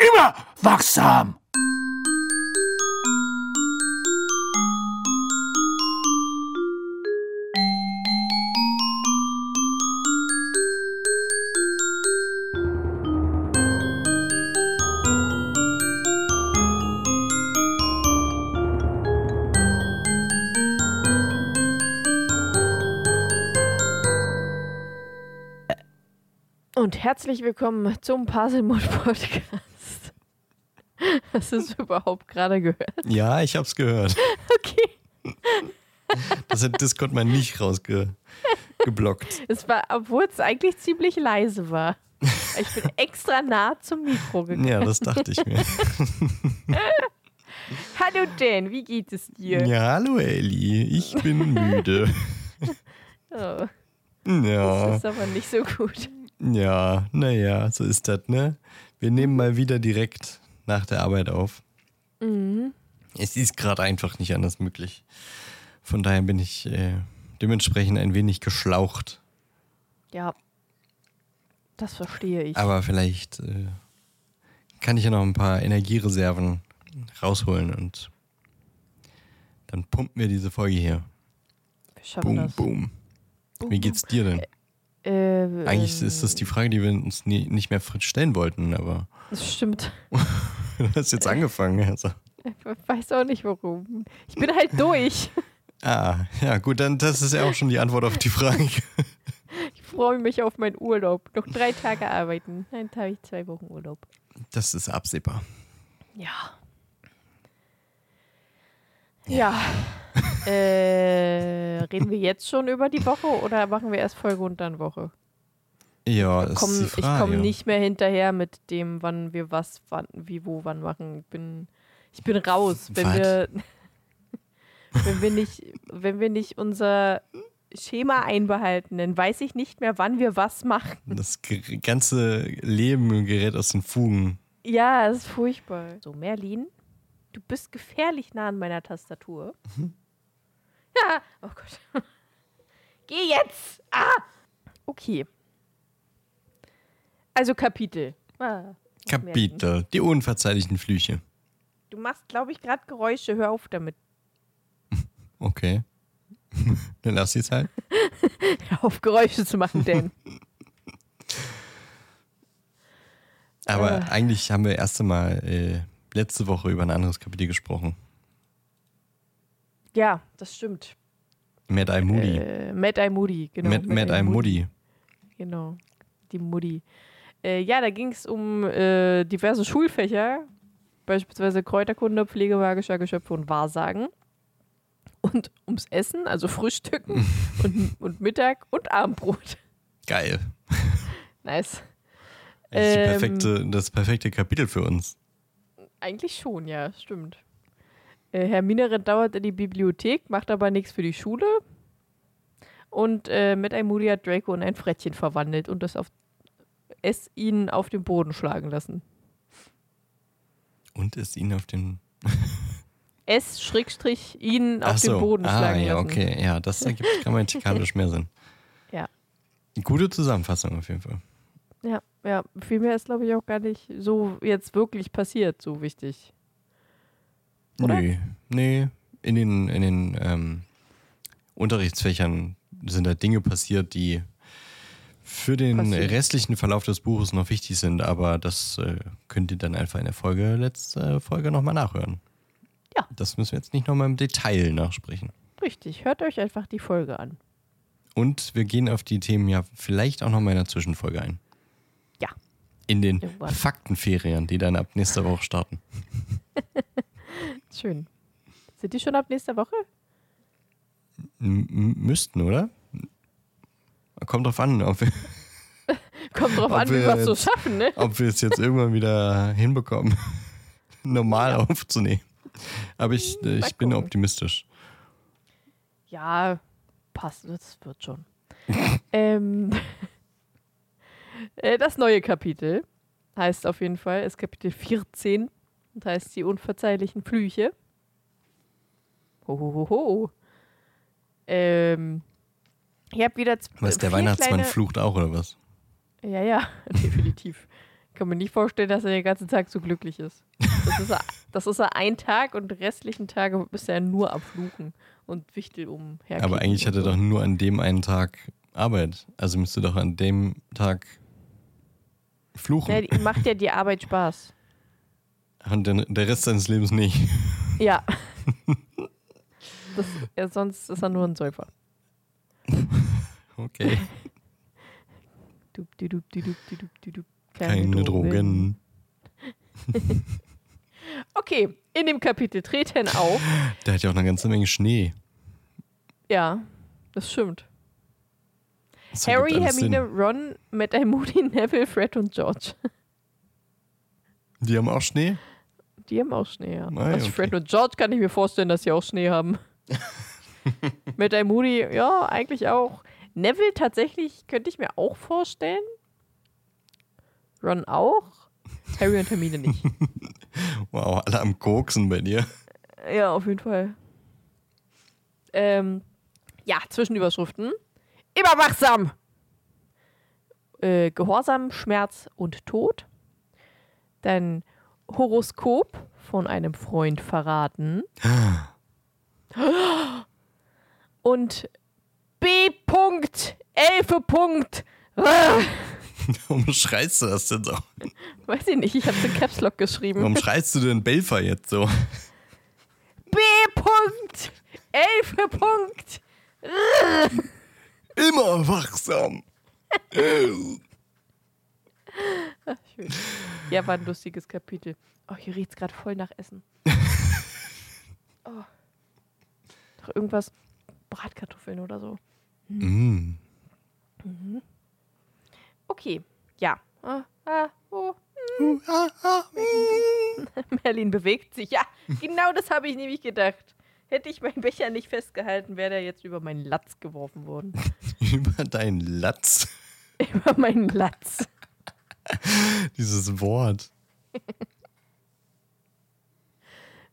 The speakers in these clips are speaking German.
immer wachsam. Und herzlich willkommen zum Puzzlemod Podcast. Hast du es überhaupt gerade gehört? Ja, ich hab's gehört. Okay. Das hat Discord mal nicht rausgeblockt. Es war, obwohl es eigentlich ziemlich leise war. Ich bin extra nah zum Mikro gegangen. Ja, das dachte ich mir. Hallo Dan, wie geht es dir? Ja, hallo Elli, ich bin müde. Oh, Ja, das ist aber nicht so gut. ja, naja, so ist das, ne? Wir nehmen mal wieder direkt nach der Arbeit auf. Mhm. Es ist gerade einfach nicht anders möglich. Von daher bin ich äh, dementsprechend ein wenig geschlaucht. Ja, das verstehe ich. Aber vielleicht äh, kann ich ja noch ein paar Energiereserven rausholen und dann pumpen wir diese Folge hier. Wir schaffen Boom, das. boom. Boom, Wie geht's dir denn? Äh, Eigentlich ist das die Frage, die wir uns nie, nicht mehr stellen wollten, aber Das stimmt. du hast jetzt angefangen. Also. Ich weiß auch nicht warum. Ich bin halt durch. Ah, ja, gut, dann das ist ja auch schon die Antwort auf die Frage. Ich freue mich auf meinen Urlaub. Noch drei Tage arbeiten. Dann habe ich zwei Wochen Urlaub. Das ist absehbar. Ja. Ja. äh, reden wir jetzt schon über die Woche oder machen wir erst Folge und dann Woche? Ja, das Komm, ist die ich komme nicht mehr hinterher mit dem, wann wir was, wann, wie, wo, wann machen. Ich bin, ich bin raus. Wenn Was? wir, wenn wir nicht, wenn wir nicht unser Schema einbehalten, dann weiß ich nicht mehr, wann wir was machen. Das ganze Leben gerät aus den Fugen. Ja, das ist furchtbar. So, Merlin, du bist gefährlich nah an meiner Tastatur. Ja, oh Gott. Geh jetzt! Ah! Okay. Also Kapitel. Ah. Kapitel. Die unverzeihlichen Flüche. Du machst, glaube ich, gerade Geräusche. Hör auf damit. Okay. Dann lass sie es halt. Hör auf, Geräusche zu machen, denn. Aber Äh. eigentlich haben wir erst einmal äh, letzte Woche über ein anderes Kapitel gesprochen. ja, das stimmt. Mad Eye Moody. Äh, Mad Eye Moody, genau. Mad, Mad Eye Moody. Genau, die Mutti. Äh, ja, da ging es um äh, diverse Schulfächer, beispielsweise Kräuterkunde, Pflege magischer Geschöpfe und Wahrsagen. Und ums Essen, also Frühstücken und, und Mittag und Abendbrot. Geil. Nice. Eigentlich Ähm. perfekte, das perfekte Kapitel für uns. Eigentlich schon, ja, stimmt. Äh, Hermine rennt dauernd in die Bibliothek, macht aber nichts für die Schule. Und äh, mit einem Moody hat Draco in ein Frettchen verwandelt und das auf, es ihn auf den Boden schlagen lassen. Und ist ihn auf den. Es schrägstrich ihn auf so. den Boden ah, schlagen ja, lassen. okay. Ja, das ergibt grammatikalisch mehr Sinn. Ja. Gute Zusammenfassung auf jeden Fall. Ja, ja, viel mehr ist, glaube ich, auch gar nicht so jetzt wirklich passiert, so wichtig. Oder? Nee, nee. In den, in den ähm, Unterrichtsfächern sind da Dinge passiert, die für den Passiert. restlichen Verlauf des Buches noch wichtig sind, aber das äh, könnt ihr dann einfach in der Folge, letzte Folge nochmal nachhören. Ja. Das müssen wir jetzt nicht nochmal im Detail nachsprechen. Richtig, hört euch einfach die Folge an. Und wir gehen auf die Themen ja vielleicht auch nochmal in der Zwischenfolge ein. Ja. In den Irgendwann. Faktenferien, die dann ab nächster Woche starten. Schön. Sind die schon ab nächster Woche? M müssten, oder? Kommt drauf an, ob wir, Kommt drauf an, wie wir es so jetzt- schaffen, ne? ob wir es jetzt irgendwann wieder hinbekommen, normal aufzunehmen. Aber ich, Mal ich bin gucken. optimistisch. Ja, passt, das wird schon. ähm, äh, das neue Kapitel heißt auf jeden Fall, ist Kapitel 14 und heißt die unverzeihlichen Flüche. Hohoho. Ähm, ich habe wieder z- Was, der Weihnachtsmann kleine, flucht auch, oder was? Ja, ja, definitiv. kann mir nicht vorstellen, dass er den ganzen Tag so glücklich ist. Das ist er, das ist er ein Tag und die restlichen Tage ist er nur am Fluchen und Wichtel umher. Aber eigentlich hat er doch nur an dem einen Tag Arbeit. Also müsste doch an dem Tag fluchen. Ja, macht ja die Arbeit Spaß. Und den, der Rest seines Lebens nicht. Ja. Das, ja. Sonst ist er nur ein Säufer. Okay. Dup, dup, dup. Keine Drogen. Okay, in dem Kapitel treten auf. Der hat ja auch eine ganze Menge Schnee. Ja, das stimmt. Das Harry, Hermine, Ron, Matt, Moody, Neville, Fred und George. Sinn. Die haben auch Schnee? Die haben auch Schnee, ja. Ja, also okay. Fred und George kann ich mir vorstellen, dass sie auch Schnee haben. Mit Moody, ja, eigentlich auch. Neville tatsächlich könnte ich mir auch vorstellen. Ron auch. Harry und Hermine nicht. Wow, alle am Koksen bei dir. ja, auf jeden Fall. Ähm, ja, Zwischenüberschriften. Immer wachsam! Äh, Gehorsam, Schmerz und Tod. Dann Horoskop von einem Freund verraten. Und B. Punkt, Elfe Punkt. Ah, Warum schreist du das denn so? weiß ich nicht, ich habe in Caps Lock geschrieben. Warum schreist du denn Belfer jetzt so? B. Punkt, Elfe Punkt. Immer wachsam. Schön. Ja, war ein lustiges Kapitel. Oh, hier riecht's gerade voll nach Essen. Oh. Doch irgendwas, Bratkartoffeln oder so. Mm. Okay, ja. Ah, ah, oh. Mm. Merlin bewegt sich. Ja, genau das habe ich nämlich gedacht. Hätte ich meinen Becher nicht festgehalten, wäre der jetzt über meinen Latz geworfen worden. Über deinen Latz. über meinen Latz. Dieses Wort.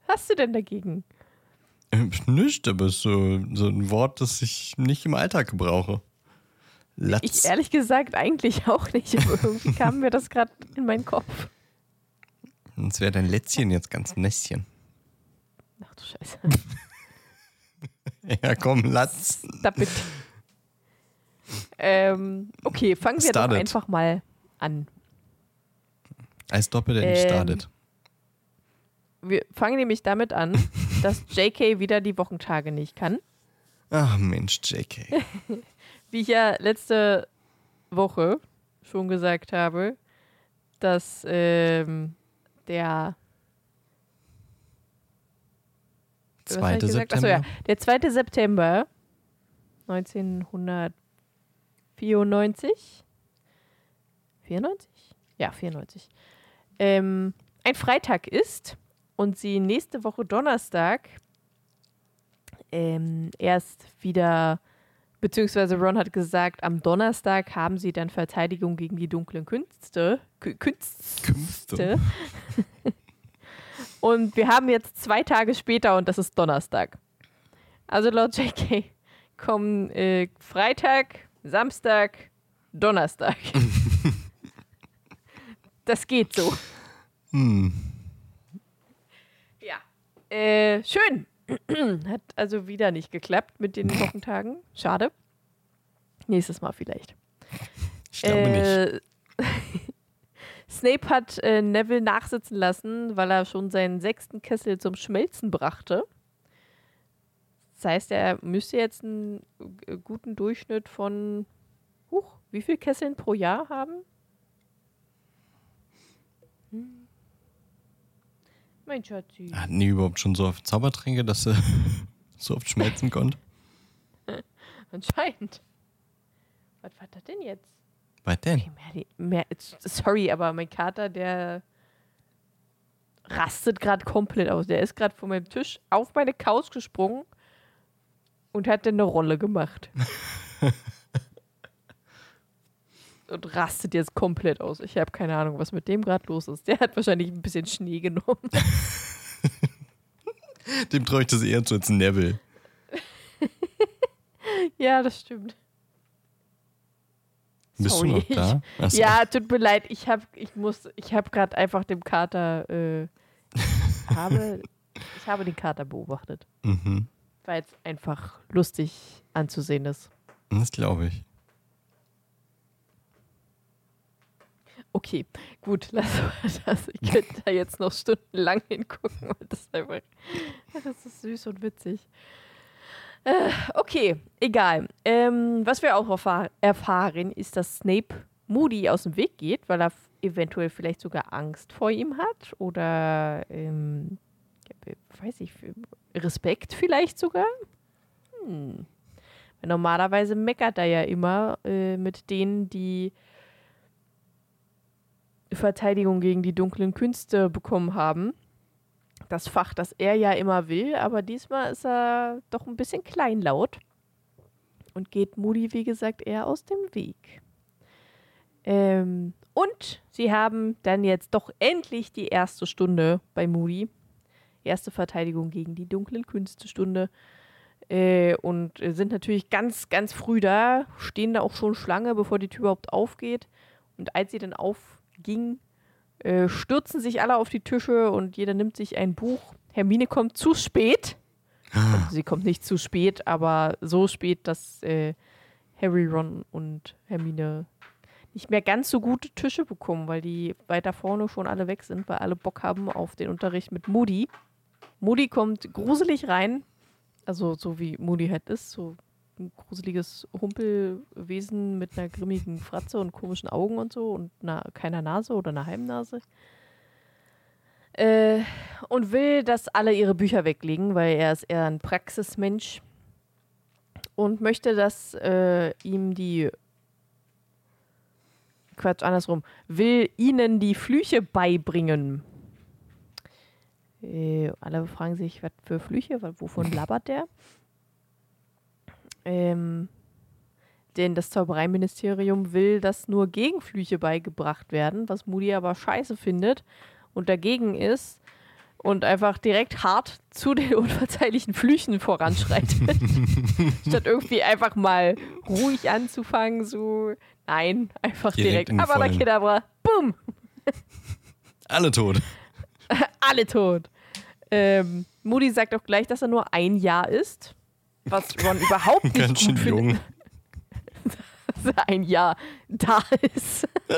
Was hast du denn dagegen? Nicht, aber ist so, so ein Wort, das ich nicht im Alltag gebrauche. Latz. Ich ehrlich gesagt eigentlich auch nicht, aber irgendwie kam mir das gerade in meinen Kopf. Sonst wäre dein Lätzchen jetzt ganz Nässchen. Ach du Scheiße. Ja, komm, Latz. Stop it. ähm, okay, fangen wir Started. doch einfach mal an. Stop it and Ähm, started. Wir fangen nämlich damit an, dass JK wieder die Wochentage nicht kann. Ach Mensch, JK. Wie ich ja letzte Woche schon gesagt habe, dass ähm, der was hab ich 2. gesagt? September. Achso, ja. Der 2. September 1994. 94? Ja, 94. Ähm, ein Freitag ist und sie nächste Woche Donnerstag ähm, erst wieder, beziehungsweise Ron hat gesagt, am Donnerstag haben sie dann Verteidigung gegen die dunklen Künste. Kü- Künste. Künste. Und wir haben jetzt zwei Tage später und das ist Donnerstag. Also laut JK kommen äh, Freitag, Samstag, Donnerstag. das geht so. Hm. Äh, schön. Hat also wieder nicht geklappt mit den Wochentagen. Schade. Nächstes Mal vielleicht. Ich glaube nicht. Äh, Snape hat äh, Neville nachsitzen lassen, weil er schon seinen sechsten Kessel zum Schmelzen brachte. Das heißt, er müsste jetzt einen äh, guten Durchschnitt von, huch, wie viel Kesseln pro Jahr haben? Hm. Mein Schatzi. Hatten die überhaupt schon so oft Zaubertränke, dass sie so oft schmelzen konnte? Anscheinend. Was war das denn jetzt? Was denn? Okay, Merli, Mer sorry, aber mein Kater, der rastet gerade komplett aus. Der ist gerade von meinem Tisch auf meine Couch gesprungen und hat dann eine Rolle gemacht. und rastet jetzt komplett aus. Ich habe keine Ahnung, was mit dem gerade los ist. Der hat wahrscheinlich ein bisschen Schnee genommen. Dem traue ich das eher zu als Neville. ja, das stimmt. Bist Sorry, du noch da? Achso. Ja, tut mir leid, ich habe ich muss ich habe gerade einfach dem Kater äh, habe ich habe den Kater beobachtet, Mhm. weil es einfach lustig anzusehen ist. Das glaube ich. Okay, gut, lass mal das. Ich könnte da jetzt noch stundenlang hingucken, das einfach das ist süß und witzig. Äh, okay, egal. Ähm, was wir auch erfahr erfahren, ist, dass Snape Moody aus dem Weg geht, weil er eventuell vielleicht sogar Angst vor ihm hat oder ähm, weiß ich, Respekt vielleicht sogar. Hm. Normalerweise meckert er ja immer äh, mit denen, die Verteidigung gegen die dunklen Künste bekommen haben. Das Fach, das er ja immer will, aber diesmal ist er doch ein bisschen kleinlaut und geht Moody, wie gesagt, eher aus dem Weg. Ähm, und sie haben dann jetzt doch endlich die erste Stunde bei Moody. Erste Verteidigung gegen die dunklen Künste Stunde. Äh, und sind natürlich ganz, ganz früh da, stehen da auch schon Schlange, bevor die Tür überhaupt aufgeht. Und als sie dann aufging, äh, stürzen sich alle auf die Tische und jeder nimmt sich ein Buch. Hermine kommt zu spät. Also sie kommt nicht zu spät, aber so spät, dass äh, Harry, Ron und Hermine nicht mehr ganz so gute Tische bekommen, weil die weiter vorne schon alle weg sind, weil alle Bock haben auf den Unterricht mit Moody. Moody kommt gruselig rein, also so wie Moody halt ist, so ein gruseliges Humpelwesen mit einer grimmigen Fratze und komischen Augen und so und einer, keiner Nase oder einer Heimnase. Äh, und will, dass alle ihre Bücher weglegen, weil er ist eher ein Praxismensch und möchte, dass äh, ihm die Quatsch, andersrum, will ihnen die Flüche beibringen. Äh, alle fragen sich, was für Flüche, wovon labert der? Ähm, denn das Zaubereiministerium will, dass nur Gegenflüche beigebracht werden, was Moody aber scheiße findet und dagegen ist und einfach direkt hart zu den unverzeihlichen Flüchen voranschreitet. Statt irgendwie einfach mal ruhig anzufangen, so, nein, einfach Direkt direkt. Aber. Kedabra, bumm, Alle tot. alle tot. Ähm, Moody sagt auch gleich, dass er nur ein Jahr ist, was Ron überhaupt nicht Ganz schön gut findet, jung. dass er ein Jahr da ist.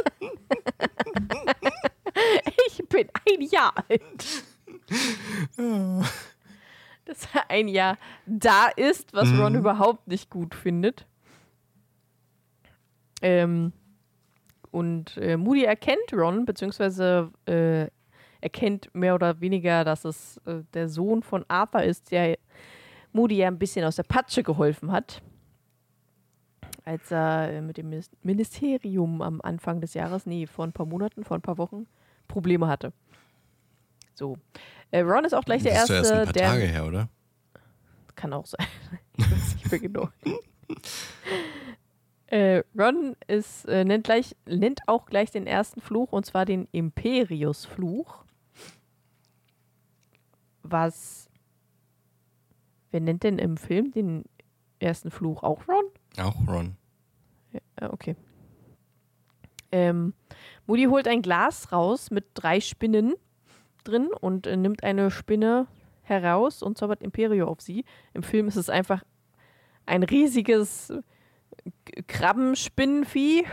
ich bin ein Jahr alt. Dass er ein Jahr da ist, was Ron überhaupt nicht gut findet. Ähm, und äh, Moody erkennt Ron, beziehungsweise äh, erkennt mehr oder weniger, dass es äh, der Sohn von Arthur ist, der Moody ja ein bisschen aus der Patsche geholfen hat, als er äh, mit dem Minis- Ministerium am Anfang des Jahres, nee, vor ein paar Monaten, vor ein paar Wochen, Probleme hatte. So. Äh, Ron ist auch gleich der das ist ja erst ein Erste, paar Tage der. her, oder? Kann auch sein. ich weiß nicht mehr genau. Äh, Ron ist, äh, nennt, gleich, nennt auch gleich den ersten Fluch, und zwar den Imperius-Fluch. Was. Wer nennt denn im Film den ersten Fluch? Auch Ron? Auch Ron. Ja, okay. Ähm, Moody holt ein Glas raus mit drei Spinnen drin und äh, nimmt eine Spinne heraus und zaubert Imperio auf sie. Im Film ist es einfach ein riesiges K- Krabbenspinnenvieh.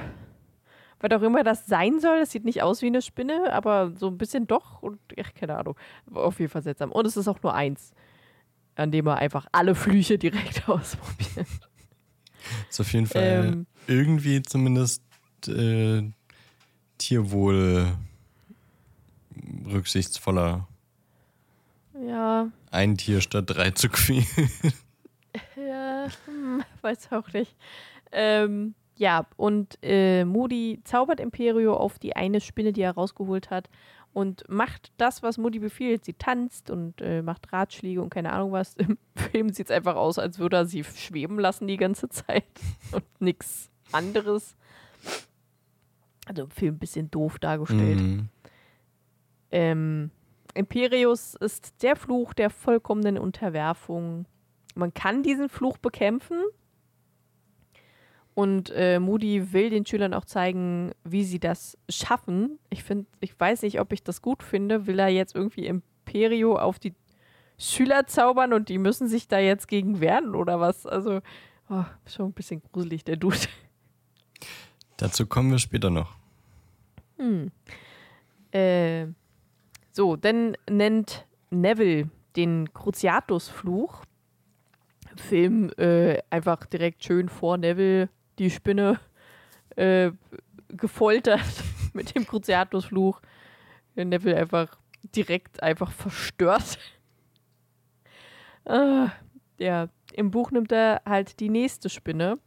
Was auch immer das sein soll. Das sieht nicht aus wie eine Spinne, aber so ein bisschen doch. Und ach, keine Ahnung. Auf jeden Fall seltsam. Und es ist auch nur eins, an dem er einfach alle Flüche direkt ausprobiert. Ist auf jeden Fall Ähm. irgendwie zumindest äh, Tierwohl rücksichtsvoller. Ja, Ein Tier statt drei zu quälen. Ja, hm, weiß auch nicht. Ähm, ja, und äh, Moody zaubert Imperio auf die eine Spinne, die er rausgeholt hat und macht das, was Moody befiehlt. Sie tanzt und äh, macht Ratschläge und keine Ahnung was. Im Film sieht es einfach aus, als würde er sie schweben lassen die ganze Zeit und nichts anderes. Also im Film ein bisschen doof dargestellt. Mhm. Ähm, Imperius ist der Fluch der vollkommenen Unterwerfung. Man kann diesen Fluch bekämpfen Und äh, Moody will den Schülern auch zeigen, wie sie das schaffen. Ich finde, ich weiß nicht, ob ich das gut finde. Will er jetzt irgendwie Imperio auf die Schüler zaubern und die müssen sich da jetzt gegen wehren oder was? Also, oh, schon ein bisschen gruselig, der Dude. Dazu kommen wir später noch. Hm. Äh, so, dann nennt Neville den Cruciatus-Fluch. Film äh, einfach direkt schön vor Neville die Spinne äh, gefoltert mit dem Cruciatus-Fluch. Neville einfach direkt einfach verstört. äh, ja, im Buch nimmt er halt die nächste Spinne,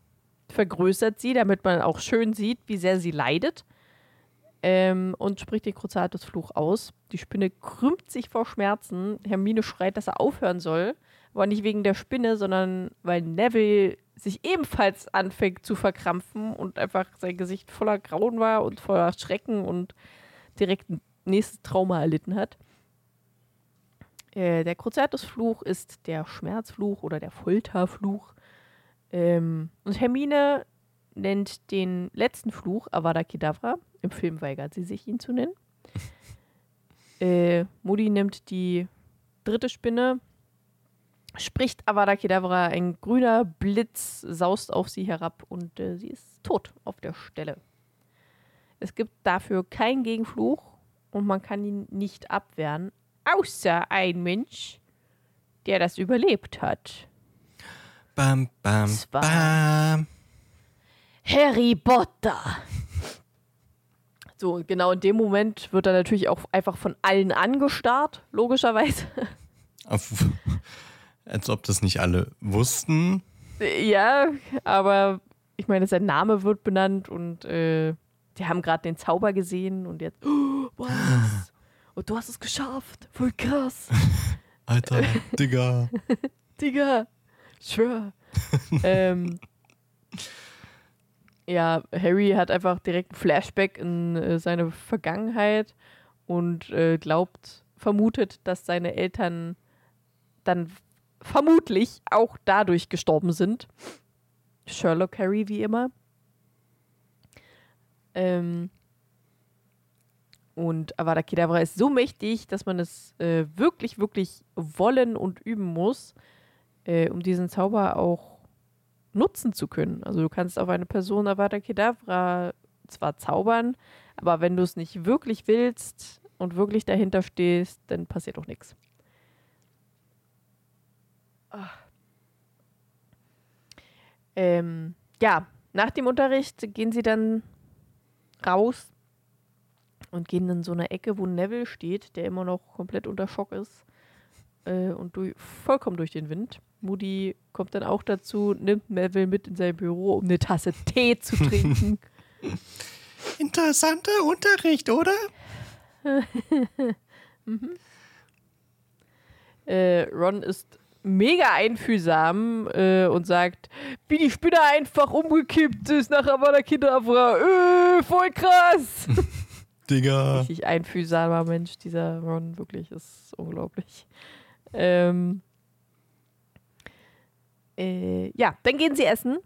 vergrößert sie, damit man auch schön sieht, wie sehr sie leidet. Ähm, und spricht den Cruciatus-Fluch aus. Die Spinne krümmt sich vor Schmerzen. Hermine schreit, dass er aufhören soll. Aber nicht wegen der Spinne, sondern weil Neville sich ebenfalls anfängt zu verkrampfen und einfach sein Gesicht voller Grauen war und voller Schrecken und direkt ein nächstes Trauma erlitten hat. Äh, der Cruciatus-Fluch ist der Schmerzfluch oder der Folterfluch. Ähm, und Hermine nennt den letzten Fluch Avada Kedavra. Im Film weigert sie sich, ihn zu nennen. Äh, Moody nimmt die dritte Spinne, spricht Avada Kedavra, ein grüner Blitz saust auf sie herab und äh, sie ist tot auf der Stelle. Es gibt dafür keinen Gegenfluch und man kann ihn nicht abwehren, außer ein Mensch, der das überlebt hat. Bam, bam, bam. Harry Potter. So, genau in dem Moment wird er natürlich auch einfach von allen angestarrt, logischerweise. Auf, als ob das nicht alle wussten. ja, aber ich meine, sein Name wird benannt und äh, die haben gerade den Zauber gesehen und jetzt, oh, was? Und du hast es geschafft. Voll krass. Alter, Digga. Digga, schwör. ähm, ja, Harry hat einfach direkt ein Flashback in äh, seine Vergangenheit und äh, glaubt, vermutet, dass seine Eltern dann vermutlich auch dadurch gestorben sind. Sherlock Harry wie immer. Ähm, und Avada Kedavra ist so mächtig, dass man es äh, wirklich, wirklich wollen und üben muss, äh, um diesen Zauber auch nutzen zu können. Also du kannst auf eine Person Avada Kedavra zwar zaubern, aber wenn du es nicht wirklich willst und wirklich dahinter stehst, dann passiert auch nichts. Ah. Ähm, ja, nach dem Unterricht gehen sie dann raus und gehen in so eine Ecke, wo Neville steht, der immer noch komplett unter Schock ist äh, und durch, vollkommen durch den Wind. Moody kommt dann auch dazu, nimmt Neville mit in sein Büro, um eine Tasse Tee zu trinken. Interessanter Unterricht, oder? äh, Ron ist mega einfühlsam äh, und sagt, wie die Spinne einfach umgekippt ist nach Avada Kedavra. Äh, voll krass. Digga. Richtig einfühlsamer Mensch, dieser Ron, wirklich, ist unglaublich. Ähm, äh, ja, dann gehen sie essen.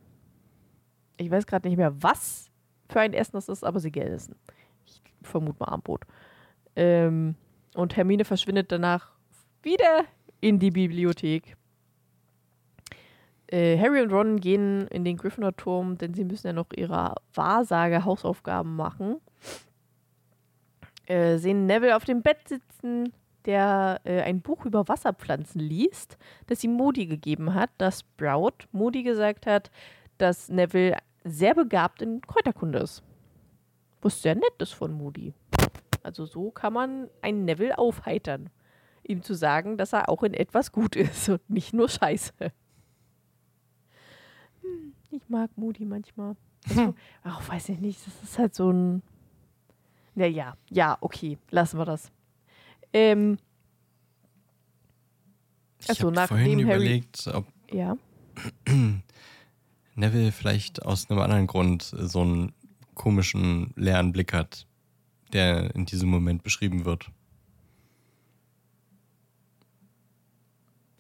Ich weiß gerade nicht mehr, was für ein Essen das ist, aber sie gehen essen. Ich vermute mal Abendbrot. Ähm, und Hermine verschwindet danach wieder in die Bibliothek. Äh, Harry und Ron gehen in den Gryffindor-Turm, denn sie müssen ja noch ihre Wahrsage-Hausaufgaben machen äh, sehen Neville auf dem Bett sitzen, der äh, ein Buch über Wasserpflanzen liest, das ihm Moody gegeben hat, das Sprout Moody gesagt hat, dass Neville sehr begabt in Kräuterkunde ist. Was sehr nett ist von Moody. Also so kann man einen Neville aufheitern. Ihm zu sagen, dass er auch in etwas gut ist und nicht nur scheiße. Hm, ich mag Moody manchmal. Also, ach, weiß ich nicht. Das ist halt so ein ja, ja, ja, okay, lassen wir das. Ähm, Ich Achso, habe vorhin Harry- überlegt, ob ja. Neville vielleicht aus einem anderen Grund so einen komischen, leeren Blick hat, der in diesem Moment beschrieben wird.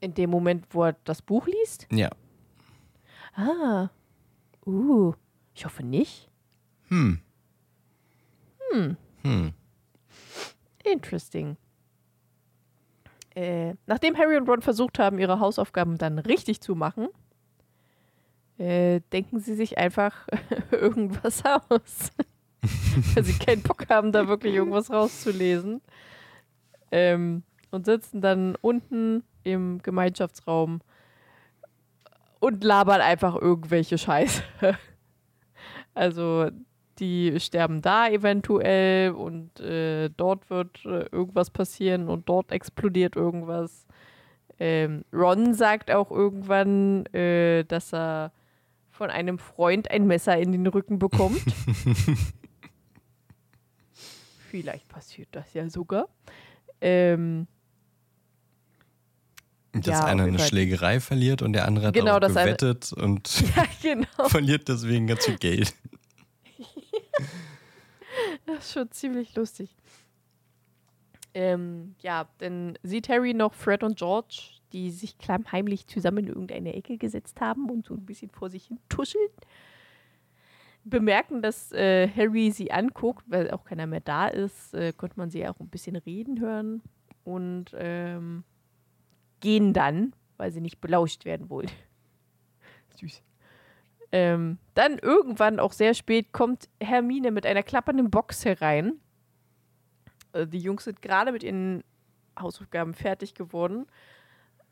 In dem Moment, wo er das Buch liest? Ja, Ah. Uh. Ich hoffe nicht. Hm. Hm. Hm. Interesting. Äh, nachdem Harry und Ron versucht haben, ihre Hausaufgaben dann richtig zu machen, äh, denken sie sich einfach irgendwas aus. Weil sie keinen Bock haben, da wirklich irgendwas rauszulesen. Ähm, und sitzen dann unten im Gemeinschaftsraum und labern einfach irgendwelche Scheiße. Also die sterben da eventuell und äh, dort wird äh, irgendwas passieren und dort explodiert irgendwas. Ähm, Ron sagt auch irgendwann, äh, dass er von einem Freund ein Messer in den Rücken bekommt. Vielleicht passiert das ja sogar. Ähm, Dass Ja, einer eine. Schlägerei verliert und der andere hat Genau, darauf dass eine- gewettet und ja, genau. verliert deswegen ganz viel Geld. Das ist schon ziemlich lustig. Ähm, ja, dann sieht Harry noch Fred und George, die sich klammheimlich zusammen in irgendeine Ecke gesetzt haben und so ein bisschen vor sich hin tuscheln. Bemerken, dass äh, Harry sie anguckt, weil auch keiner mehr da ist, äh, konnte man sie auch ein bisschen reden hören und ähm, gehen dann, weil sie nicht belauscht werden wollen. Süß. Ähm, dann irgendwann, auch sehr spät, kommt Hermine mit einer klappernden Box herein. Äh, die Jungs sind gerade mit ihren Hausaufgaben fertig geworden,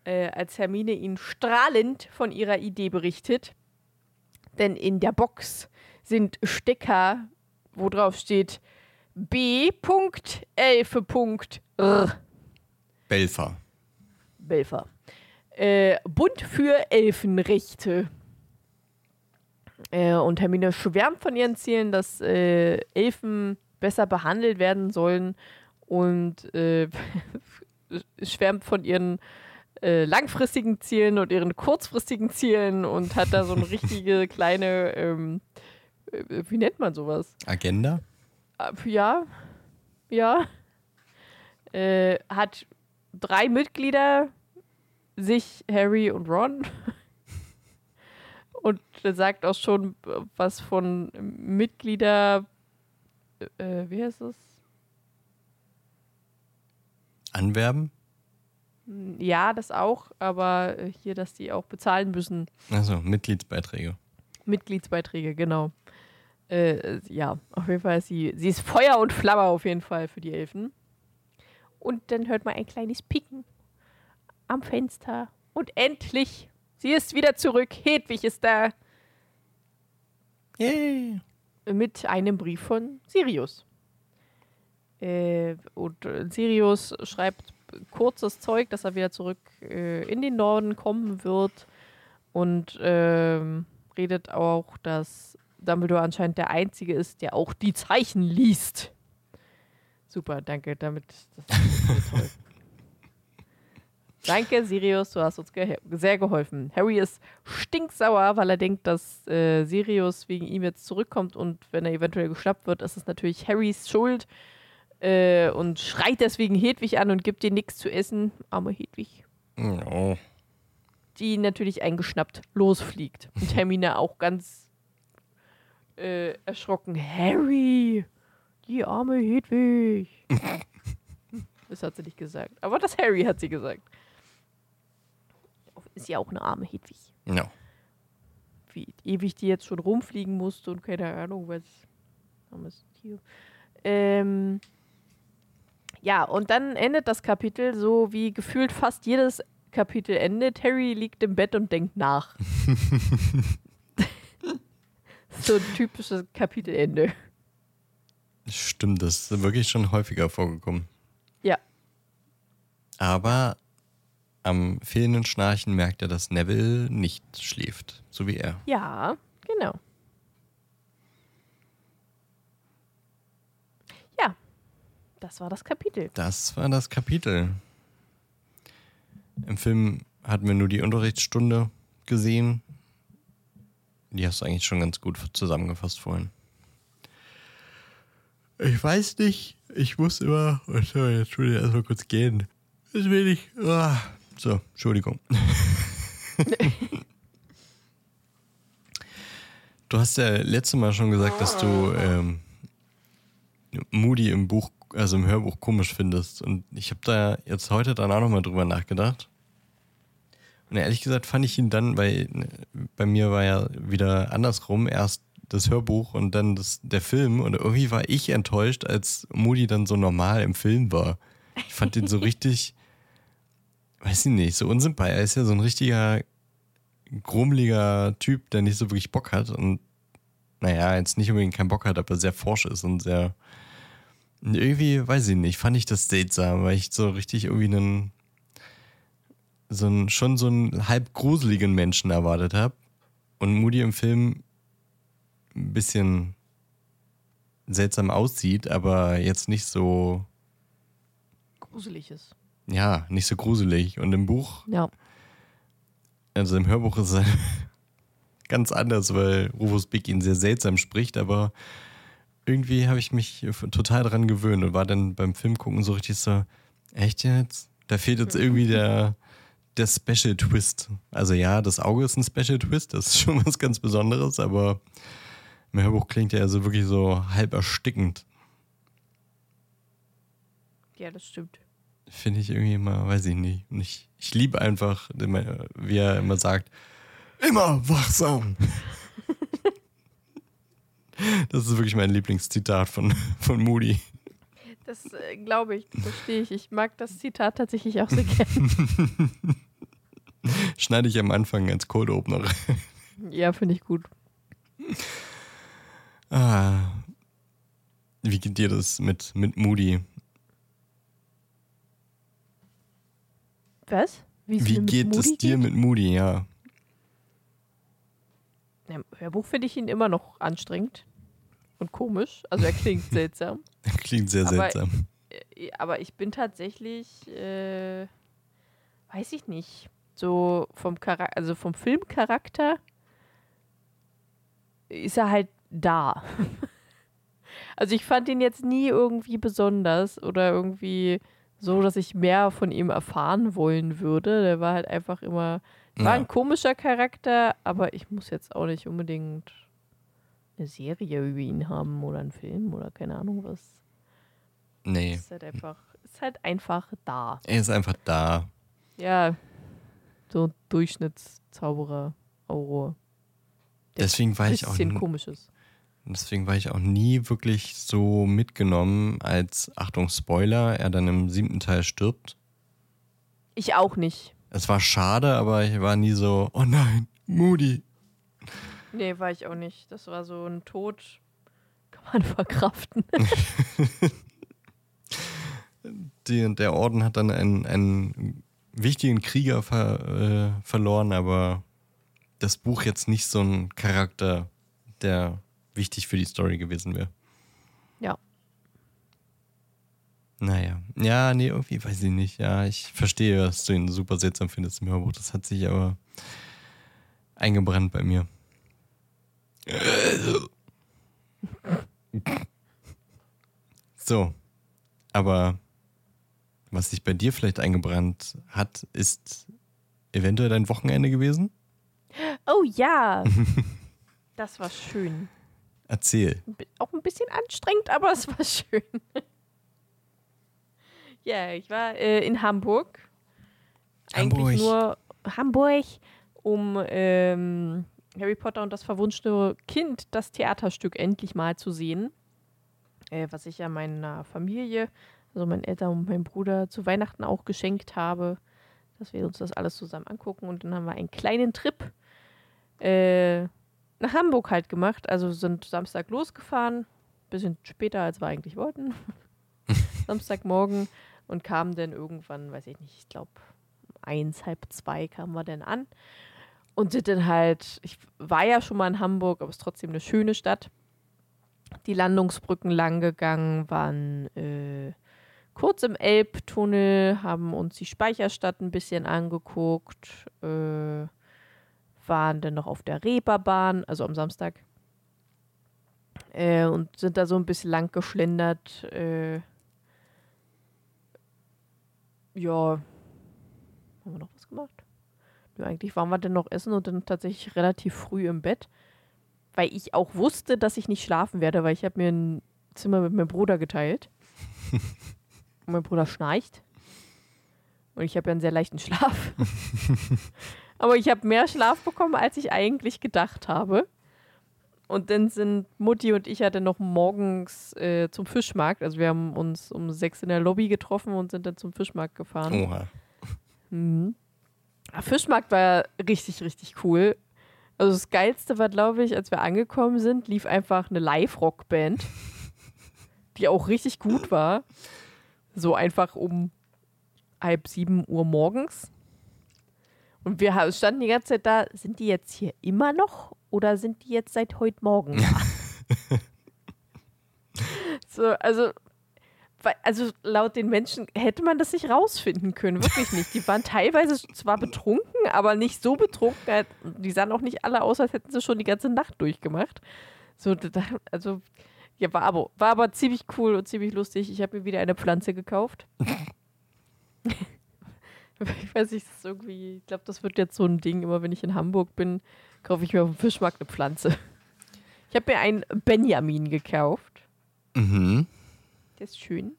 äh, als Hermine ihnen strahlend von ihrer Idee berichtet. Denn in der Box sind Stecker, wo drauf steht B.11.R. Belfer. Belfer. Äh, Bund für Elfenrechte. Äh, und Hermine schwärmt von ihren Zielen, dass äh, Elfen besser behandelt werden sollen und äh, schwärmt von ihren äh, langfristigen Zielen und ihren kurzfristigen Zielen und hat da so eine richtige kleine, ähm, äh, wie nennt man sowas? Agenda? Äh, Ja, ja. Hat drei Mitglieder, sich, Harry und Ron. Und er sagt auch schon was von Mitglieder, äh, wie heißt es? Anwerben? Ja, das auch, aber hier, dass die auch bezahlen müssen. Also Mitgliedsbeiträge. Mitgliedsbeiträge, genau. Äh, ja, auf jeden Fall ist sie, sie ist Feuer und Flamme auf jeden Fall für die Elfen. Und dann hört man ein kleines Picken am Fenster. Und endlich, sie ist wieder zurück. Hedwig ist da Yay! mit einem Brief von Sirius. Äh, und äh, Sirius schreibt kurzes Zeug, dass er wieder zurück äh, in den Norden kommen wird und ähm, redet auch, dass Dumbledore anscheinend der Einzige ist, der auch die Zeichen liest. Super, danke, damit. Das ist toll. Danke, Sirius, du hast uns ge sehr geholfen. Harry ist stinksauer, weil er denkt, dass äh, Sirius wegen ihm jetzt zurückkommt und wenn er eventuell geschnappt wird, ist es natürlich Harrys Schuld äh, und schreit deswegen Hedwig an und gibt ihr nichts zu essen. Arme Hedwig. Oh. Die natürlich eingeschnappt losfliegt. Und Hermine auch ganz äh, erschrocken. Harry, die arme Hedwig. das hat sie nicht gesagt. Aber das Harry hat sie gesagt. Ist ja auch eine arme Hedwig. No. Wie ewig die jetzt schon rumfliegen musste und keine Ahnung, was. Armes Tier. Ähm, ja, und dann endet das Kapitel so wie gefühlt fast jedes Kapitel endet. Harry liegt im Bett und denkt nach. so ein typisches Kapitelende. Stimmt, das ist wirklich schon häufiger vorgekommen. Ja. Aber am fehlenden Schnarchen merkt er, dass Neville nicht schläft, so wie er. Ja, genau. Ja, das war das Kapitel. Das war das Kapitel. Im Film hatten wir nur die Unterrichtsstunde gesehen. Die hast du eigentlich schon ganz gut zusammengefasst vorhin. Ich weiß nicht, ich muss immer. Oh, sorry, jetzt will ich erstmal kurz gehen. Das will ich. So, Entschuldigung. Du hast ja letztes Mal schon gesagt, dass du ähm, Moody im Buch, also im Hörbuch komisch findest. Und ich habe da jetzt heute dann auch nochmal drüber nachgedacht. Und ehrlich gesagt fand ich ihn dann, weil ne, bei mir war ja wieder andersrum, erst das Hörbuch und dann das, der Film. Und irgendwie war ich enttäuscht, als Moody dann so normal im Film war. Ich fand ihn so richtig, weiß ich nicht, so unsympathisch. Er ist ja so ein richtiger grummeliger Typ, der nicht so wirklich Bock hat und naja, jetzt nicht unbedingt keinen Bock hat, aber sehr forsch ist und sehr irgendwie, weiß ich nicht, fand ich das seltsam, weil ich so richtig irgendwie einen so einen, schon so einen halb gruseligen Menschen erwartet habe und Moody im Film ein bisschen seltsam aussieht, aber jetzt nicht so Gruselig ist. Ja, nicht so gruselig und im Buch Ja. Also im Hörbuch ist es ganz anders, weil Rufus Beck ihn sehr seltsam spricht, aber irgendwie habe ich mich total daran gewöhnt und war dann beim Film gucken so richtig so, echt jetzt? Da fehlt jetzt irgendwie der, der Special Twist. Also ja, das Auge ist ein Special Twist, das ist schon was ganz Besonderes, aber im Hörbuch klingt er also wirklich so halb erstickend. Ja, das stimmt. Finde ich irgendwie immer, weiß ich nicht. Und ich, ich liebe einfach, wie er immer sagt, immer wachsam. das ist wirklich mein Lieblingszitat von, von Moody. Das äh, glaube ich, verstehe ich. Ich mag das Zitat tatsächlich auch sehr gerne. Schneide ich am Anfang als Cold Opener. ja, finde ich gut. Ah. Wie geht dir das mit, mit Moody? Was? Wie mit geht es dir geht? mit Moody, ja? Ja, Hörbuch finde ich ihn immer noch anstrengend und komisch. Also er klingt seltsam. Klingt sehr Aber- seltsam. Äh, Aber ich bin tatsächlich, äh, weiß ich nicht, so vom Charakter, also vom Filmcharakter ist er halt da. also ich fand ihn jetzt nie irgendwie besonders oder irgendwie so, dass ich mehr von ihm erfahren wollen würde. Der war halt einfach immer, war Ja. ein komischer Charakter, aber ich muss jetzt auch nicht unbedingt eine Serie über ihn haben oder einen Film oder keine Ahnung was. Nee, Ist halt einfach, ist halt einfach da. er ist einfach da. Ja, so ein Durchschnittszauberer Auror. Der Deswegen war ich auch Bisschen komisches. Deswegen war ich auch nie wirklich so mitgenommen, als, Achtung, Spoiler, er dann im siebten Teil stirbt. Ich auch nicht. Es war schade, aber ich war nie so, oh nein, Moody. Nee, war ich auch nicht. Das war so ein Tod, kann man verkraften. Die, der Orden hat dann einen, einen wichtigen Krieger ver, äh, verloren, aber das Buch jetzt nicht so ein Charakter, der wichtig für die Story gewesen wäre. Ja. Naja, ja, nee, irgendwie weiß ich nicht. Ja, ich verstehe, dass du ihn super seltsam findest im Hörbuch. Das hat sich aber eingebrannt bei mir. So, aber was sich bei dir vielleicht eingebrannt hat, ist eventuell dein Wochenende gewesen? Oh ja. Das war schön. Erzähl. Auch ein bisschen anstrengend, aber es war schön. ja, ich war äh, in Hamburg. Hamburg. Eigentlich nur Hamburg, um ähm, Harry Potter und das verwunschene Kind, das Theaterstück, endlich mal zu sehen. Äh, was ich ja meiner Familie, also meinen Eltern und meinem Bruder zu Weihnachten auch geschenkt habe, dass wir uns das alles zusammen angucken. Und dann haben wir einen kleinen Trip äh, nach Hamburg halt gemacht. Also sind Samstag losgefahren, bisschen später als wir eigentlich wollten. Samstagmorgen und kamen dann irgendwann, weiß ich nicht, ich glaube eins, halb zwei kamen wir dann an und sind dann halt, ich war ja schon mal in Hamburg, aber es ist trotzdem eine schöne Stadt. Die Landungsbrücken lang gegangen, waren äh, kurz im Elbtunnel, haben uns die Speicherstadt ein bisschen angeguckt, äh, waren dann noch auf der Reeperbahn, also am Samstag. Äh, und sind da so ein bisschen lang geschlendert. Äh, ja, haben wir noch was gemacht? Nö, eigentlich waren wir dann noch essen und dann tatsächlich relativ früh im Bett. weil ich auch wusste, dass ich nicht schlafen werde, weil ich habe mir ein Zimmer mit meinem Bruder geteilt. Und mein Bruder schnarcht. Und ich habe ja einen sehr leichten Schlaf. Aber ich habe mehr Schlaf bekommen, als ich eigentlich gedacht habe. Und dann sind Mutti und ich ja dann noch morgens äh, zum Fischmarkt. Also wir haben uns um sechs in der Lobby getroffen und sind dann zum Fischmarkt gefahren. Oha. Mhm. Der Fischmarkt war richtig, richtig cool. Also das Geilste war, glaube ich, als wir angekommen sind, lief einfach eine Live-Rock-Band, die auch richtig gut war. So einfach um halb sieben Uhr morgens. Und wir standen die ganze Zeit da, sind die jetzt hier immer noch oder sind die jetzt seit heute Morgen da? so, also, also laut den Menschen hätte man das nicht rausfinden können, wirklich nicht. Die waren teilweise zwar betrunken, aber nicht so betrunken. als- Die sahen auch nicht alle aus, als hätten sie schon die ganze Nacht durchgemacht. So, also, ja, war aber, war aber ziemlich cool und ziemlich lustig. Ich habe mir wieder eine Pflanze gekauft. ich weiß nicht, das ist irgendwie, ich glaube, das wird jetzt so ein Ding. Immer wenn ich in Hamburg bin, kaufe ich mir auf dem Fischmarkt eine Pflanze. Ich habe mir einen Benjamin gekauft. Mhm. Der ist schön.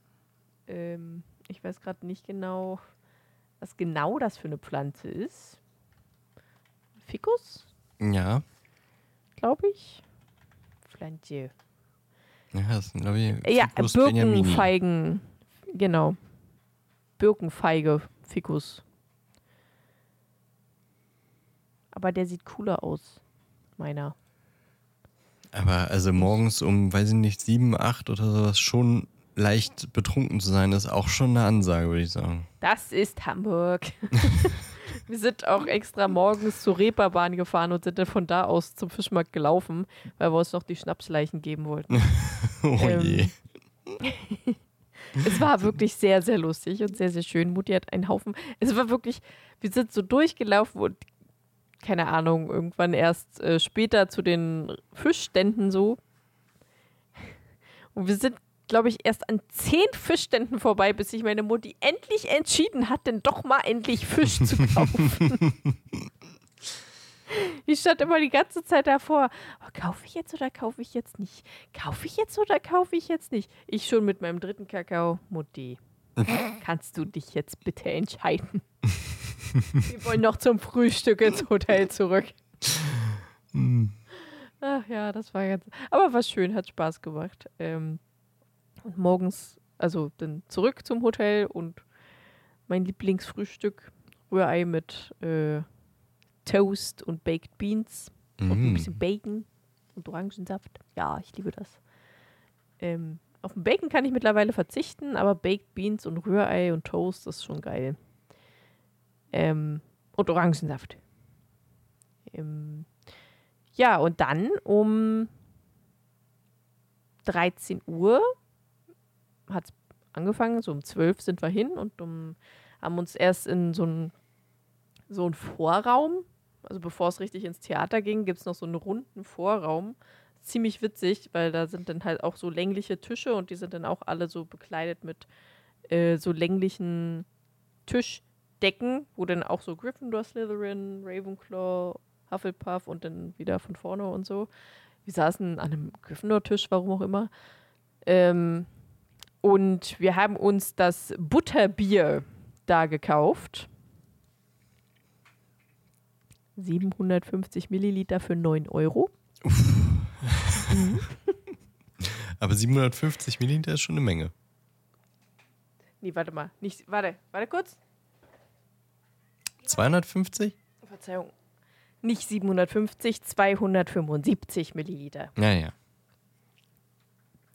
Ähm, ich weiß gerade nicht genau, was genau das für eine Pflanze ist. Ficus, Ja. glaube ich. Pflanze. Ja, das sind, glaube ich, Ja, Ficus Benjamini. Birkenfeigen. Genau. Birkenfeige, Ficus. Aber der sieht cooler aus, meiner. Aber also morgens um, weiß ich nicht, sieben, acht oder sowas schon leicht betrunken zu sein, ist auch schon eine Ansage, würde ich sagen. Das ist Hamburg. Wir sind auch extra morgens zur Reeperbahn gefahren und sind dann von da aus zum Fischmarkt gelaufen, weil wir uns noch die Schnapsleichen geben wollten. Oh Ähm, je. Es war wirklich sehr, sehr lustig und sehr, sehr schön. Mutti hat einen Haufen. Es war wirklich, wir sind so durchgelaufen und keine Ahnung, irgendwann erst äh, später zu den Fischständen so. Und wir sind, glaube ich, erst an zehn Fischständen vorbei, bis sich meine Mutti endlich entschieden hat, denn doch mal endlich Fisch zu kaufen. Ich stand immer die ganze Zeit davor. Oh, kaufe ich jetzt oder kaufe ich jetzt nicht? Kaufe ich jetzt oder kaufe ich jetzt nicht? Ich schon mit meinem dritten Kakao. Mutti, kannst du dich jetzt bitte entscheiden? Wir wollen noch zum Frühstück ins Hotel zurück. Ach ja, das war ganz. Aber war schön, hat Spaß gemacht. Ähm, und morgens, also dann zurück zum Hotel und mein Lieblingsfrühstück: Rührei mit äh, Toast und Baked Beans und ein bisschen Bacon und Orangensaft. Ja, ich liebe das. Ähm, auf den Bacon kann ich mittlerweile verzichten, aber Baked Beans und Rührei und Toast ist schon geil. Ähm, und Orangensaft. Ähm, ja, und dann um 13 Uhr hat es angefangen, so um 12 sind wir hin und um, haben uns erst in so einen so einen Vorraum, also bevor es richtig ins Theater ging, gibt es noch so einen runden Vorraum. Ziemlich witzig, weil da sind dann halt auch so längliche Tische und die sind dann auch alle so bekleidet mit äh, so länglichen Tischdecken, wo dann auch so Gryffindor, Slytherin, Ravenclaw, Hufflepuff und dann wieder von vorne und so. Wir saßen an einem Gryffindor-Tisch, warum auch immer. Ähm, und wir haben uns das Butterbier da gekauft. 750 Milliliter für 9 Euro. Aber 750 Milliliter ist schon eine Menge. Nee, warte mal. Nicht, warte, warte kurz. 250? Verzeihung. Nicht 750, 275 Milliliter Ja, ja.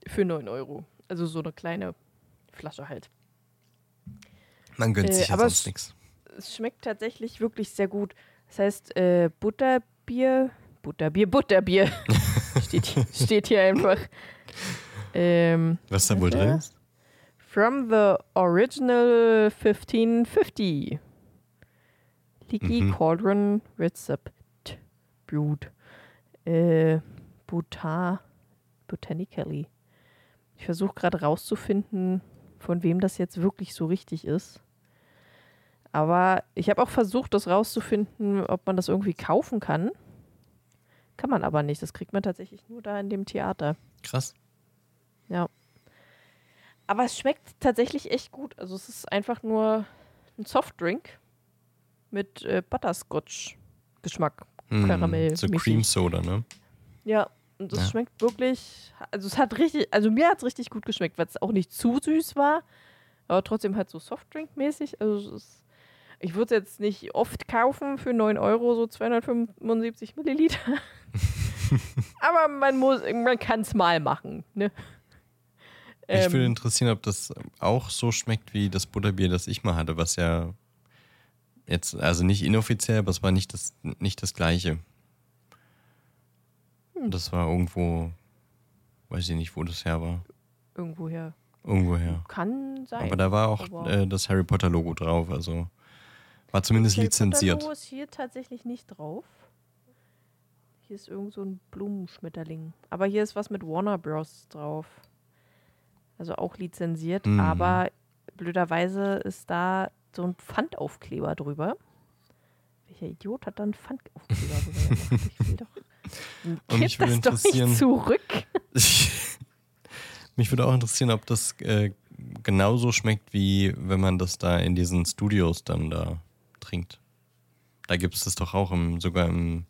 für 9 Euro. Also so eine kleine Flasche halt. Man gönnt Äh, sich ja aber sonst nichts. Es schmeckt tatsächlich wirklich sehr gut. Das heißt, äh, Butterbier, Butterbier, Butterbier. steht, hier- steht hier einfach. Ähm, Was da wohl drin ist? From the original 1550. Leaky Mhm. Cauldron Recept. Brewed. Äh, Buta, Botanically. Ich versuche gerade rauszufinden, von wem das jetzt wirklich so richtig ist. Aber ich habe auch versucht, das rauszufinden, ob man das irgendwie kaufen kann. Kann man aber nicht. Das kriegt man tatsächlich nur da in dem Theater. Krass. Ja. Aber es schmeckt tatsächlich echt gut. Also es ist einfach nur ein Softdrink mit äh, Butterscotch-Geschmack. Hm, Karamell. So Cream Soda, ne? Ja, und es Ja. schmeckt wirklich, also es hat richtig, also mir hat es richtig gut geschmeckt, weil es auch nicht zu süß war, aber trotzdem halt so Softdrink-mäßig. Also es ist, ich würde es jetzt nicht oft kaufen für 9 Euro, so 275 Milliliter. aber man muss, man kann es mal machen, ne? Mich würde Ähm, interessieren, ob das auch so schmeckt wie das Butterbier, das ich mal hatte, was ja jetzt, also nicht inoffiziell, aber es war nicht das, nicht das gleiche. Hm. Das war irgendwo, weiß ich nicht, wo das her war. irgendwoher. Irgendwoher. Kann sein. Aber da war auch äh, das Harry Potter Logo drauf, also war zumindest Potter lizenziert. Logo ist hier tatsächlich nicht drauf. Hier ist irgend so ein Blumenschmetterling. Aber hier ist was mit Warner Bros. drauf. Also auch lizenziert, Mhm. aber blöderweise ist da so ein Pfandaufkleber drüber. Welcher Idiot hat da einen Pfandaufkleber drüber gemacht? Ich will doch. Und mich würde das doch nicht zurück. Mich würde auch interessieren, ob das äh, genauso schmeckt, wie wenn man das da in diesen Studios dann da trinkt. Da gibt es das doch auch im, sogar im,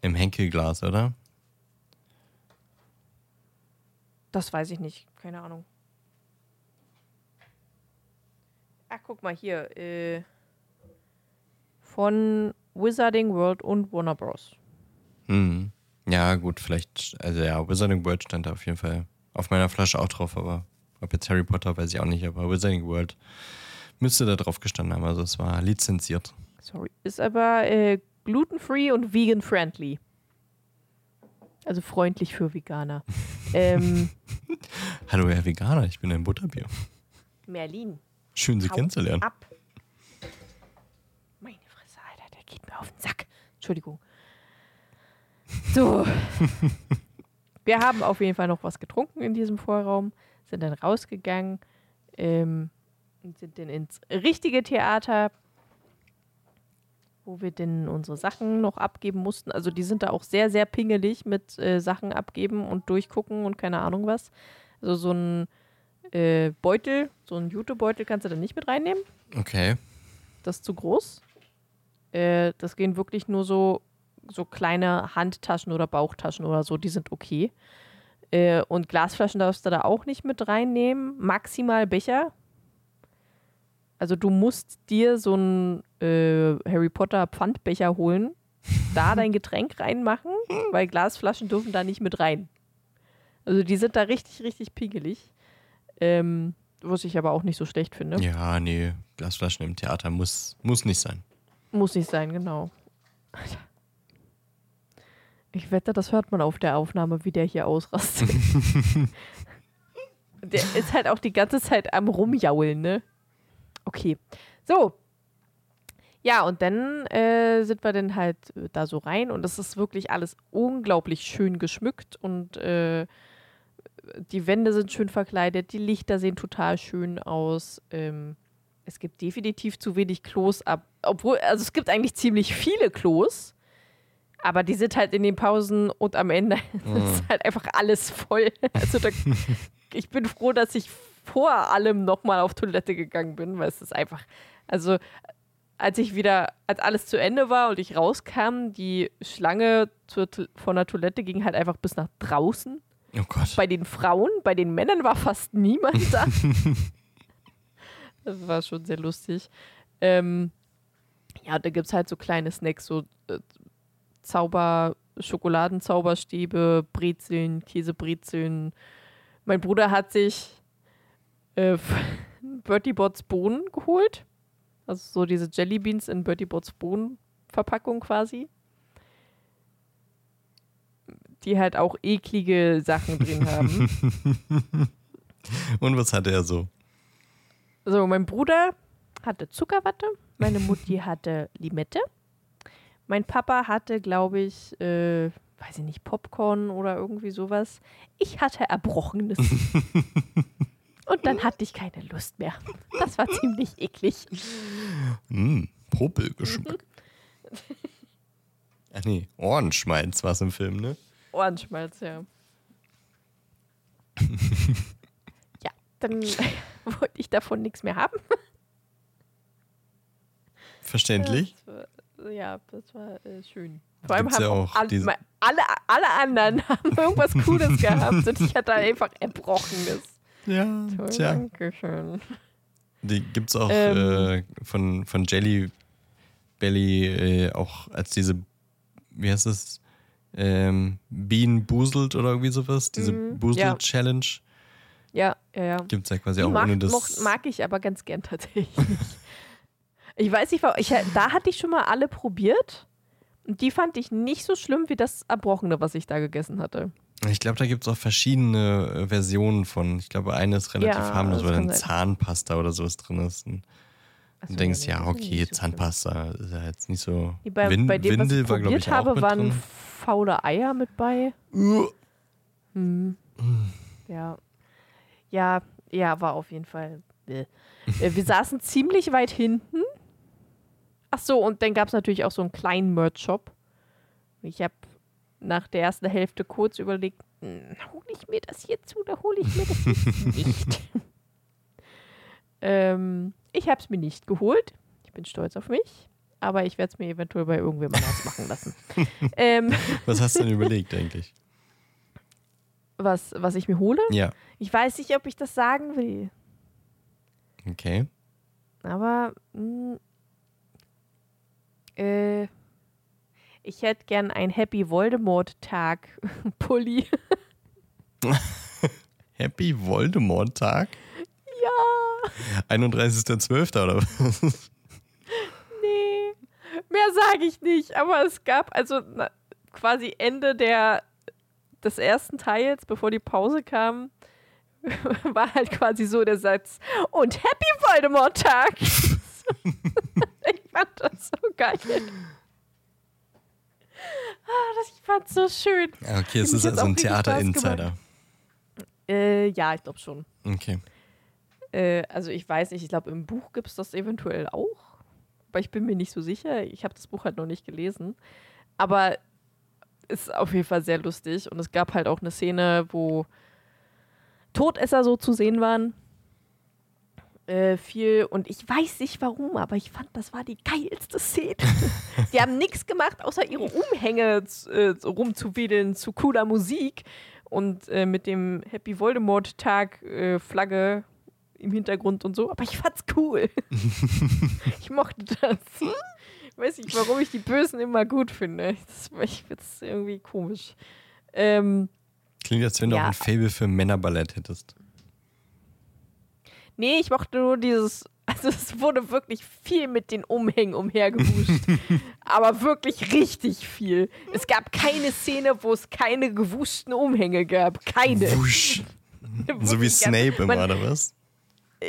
im Henkelglas, oder? Das weiß ich nicht. Keine Ahnung. Ach, guck mal hier. Äh, von Wizarding World und Warner Bros. Hm. Ja, gut, vielleicht, also ja, Wizarding World stand da auf jeden Fall auf meiner Flasche auch drauf, aber ob jetzt Harry Potter, weiß ich auch nicht, aber Wizarding World müsste da drauf gestanden haben, also es war lizenziert. Sorry. Ist aber äh, gluten-free und vegan-friendly. Also freundlich für Veganer. ähm, Hallo, Herr Veganer, ich bin ein Butterbier. Merlin. Schön, Sie hau kennenzulernen. Ab. Meine Fresse, Alter, der geht mir auf den Sack. Entschuldigung. So. Wir haben auf jeden Fall noch was getrunken in diesem Vorraum, sind dann rausgegangen ähm, und sind dann ins richtige Theater, wo wir dann unsere Sachen noch abgeben mussten. Also die sind da auch sehr, sehr pingelig mit äh, Sachen abgeben und durchgucken und keine Ahnung was. Also so ein äh, Beutel, so ein Jutebeutel kannst du da nicht mit reinnehmen. Okay. Das ist zu groß. Äh, das gehen wirklich nur so, so kleine Handtaschen oder Bauchtaschen oder so, die sind okay. Äh, und Glasflaschen darfst du da auch nicht mit reinnehmen. Maximal Becher. Also du musst dir so einen äh, Harry Potter Pfandbecher holen, da dein Getränk reinmachen, weil Glasflaschen dürfen da nicht mit rein. Also die sind da richtig, richtig pingelig. Ähm, was ich aber auch nicht so schlecht finde. Ja, nee, Glasflaschen im Theater muss, muss nicht sein. Muss nicht sein, genau. Ich wette, das hört man auf der Aufnahme, wie der hier ausrastet. der ist halt auch die ganze Zeit am Rumjaulen, ne? Okay. So. Ja, und dann äh, sind wir dann halt äh, da so rein und es ist wirklich alles unglaublich schön geschmückt und äh, die Wände sind schön verkleidet, die Lichter sehen total schön aus. Ähm, es gibt definitiv zu wenig Klos ab. Obwohl, also es gibt eigentlich ziemlich viele Klos, aber die sind halt in den Pausen und am Ende ist halt einfach alles voll. Also da, ich bin froh, dass ich vor allem nochmal auf Toilette gegangen bin, weil es ist einfach, also als ich wieder, als alles zu Ende war und ich rauskam, die Schlange zur, von der Toilette ging halt einfach bis nach draußen. Oh Gott. Bei den Frauen, bei den Männern war fast niemand da. das war schon sehr lustig. Ähm, ja, da gibt es halt so kleine Snacks, so äh, Zauber, Schokoladenzauberstäbe, Brezeln, Käsebrezeln. Mein Bruder hat sich äh, Bertie Bots Bohnen geholt. Also so diese Jelly Beans in Bertie Bots Bohnen-Verpackung quasi. Die halt auch eklige Sachen drin haben. Und was hatte er so? So, mein Bruder hatte Zuckerwatte, meine Mutti hatte Limette, mein Papa hatte, glaube ich, äh, weiß ich nicht, Popcorn oder irgendwie sowas. Ich hatte Erbrochenes. Und dann hatte ich keine Lust mehr. Das war ziemlich eklig. Mm, Popelgeschmack. Ach nee, Ohrenschmalz war es im Film, ne? Ohrenschmalz, ja. ja, dann wollte ich davon nichts mehr haben. Verständlich. Ja, das war, ja, das war äh, schön. Vor allem Gibt's haben ja auch alle, alle, alle anderen haben irgendwas Cooles gehabt und ich hatte einfach Erbrochenes. Ja, Toll, tja. Dankeschön. Die gibt's auch Ähm. äh, von, von Jelly Belly äh, auch als diese, wie heißt das? Ähm, Bean Buselt oder irgendwie sowas. Diese Mhm, ja. Busel-Challenge Ja, ja, ja. gibt's ja quasi Die auch mag, ohne das. moch- mag ich aber ganz gern tatsächlich. ich weiß nicht. Ich, da hatte ich schon mal alle probiert. Und die fand ich nicht so schlimm wie das Erbrochene, was ich da gegessen hatte. Ich glaube, da gibt's auch verschiedene äh, Versionen von. Ich glaube, eine ist relativ Ja, harmlos, weil dann. Zahnpasta oder sowas drin ist. Und so, du denkst, ja, okay. Zahnpasta ist ja jetzt nicht so. Bei, Win- bei dem, was Windel ich war, glaube ich, auch habe, mit waren drin. faule Eier mit bei. Uh. Hm. Ja. Ja, ja, war auf jeden Fall. Äh. Äh, Wir saßen ziemlich weit hinten. Ach so, und dann gab es natürlich auch so einen kleinen Merch-Shop. Ich habe nach der ersten Hälfte kurz überlegt, hole ich mir das jetzt oder hole ich mir das nicht? ähm, ich habe es mir nicht geholt. Ich bin stolz auf mich. Aber ich werde es mir eventuell bei irgendwem anders machen lassen. ähm, Was hast du denn überlegt, eigentlich? was, was ich mir hole? Ja, Ich weiß nicht, ob ich das sagen will. okay. Aber mh, äh, ich hätte gern ein Happy Voldemort-Tag Pulli. Happy Voldemort-Tag? ja, 31.12. oder was? nee. Mehr sage ich nicht. Aber es gab also na, quasi Ende der, des ersten Teils, bevor die Pause kam, war halt quasi so der Satz und Happy Voldemort-Tag. ich fand das so geil. Ah, das, ich fand so schön. Okay, es ist also ein Theater-Insider. Äh, ja, ich glaube schon. Okay. Äh, also ich weiß nicht, ich glaube im Buch gibt es das eventuell auch. Aber ich bin mir nicht so sicher. Ich habe das Buch halt noch nicht gelesen. Aber ist auf jeden Fall sehr lustig. Und es gab halt auch eine Szene, wo Todesser so zu sehen waren. Äh, viel und ich weiß nicht warum, aber ich fand, das war die geilste Szene. die haben nichts gemacht, außer ihre Umhänge äh, rumzuwedeln zu cooler Musik und äh, mit dem Happy Voldemort Tag äh, Flagge im Hintergrund und so. Aber ich fand's cool. ich mochte das. Ich weiß nicht, warum ich die Bösen immer gut finde. Das, ich find's irgendwie komisch. Ähm, Klingt, als wenn du Ja. auch ein Fable für Männerballett hättest. Nee, ich mochte nur dieses. Also es wurde wirklich viel mit den Umhängen umhergewuscht. aber wirklich richtig viel. Es gab keine Szene, wo es keine gewuschten Umhänge gab. Keine. Wusch. So wie Snape immer, oder was?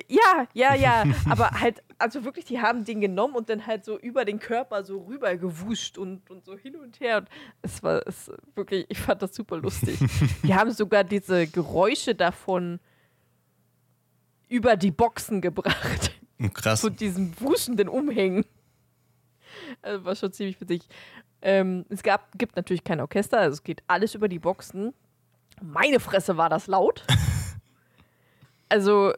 Ja, ja, ja. aber halt, also wirklich, die haben den genommen und dann halt so über den Körper so rüber gewuscht und, und so hin und her. Und es war es wirklich, ich fand das super lustig. die haben sogar diese Geräusche davon über die Boxen gebracht. Hm, Krass. von diesem wuschenden Umhängen. Also war schon ziemlich witzig. Ähm, es gab, gibt natürlich kein Orchester, also es geht alles über die Boxen. Meine Fresse war das laut. also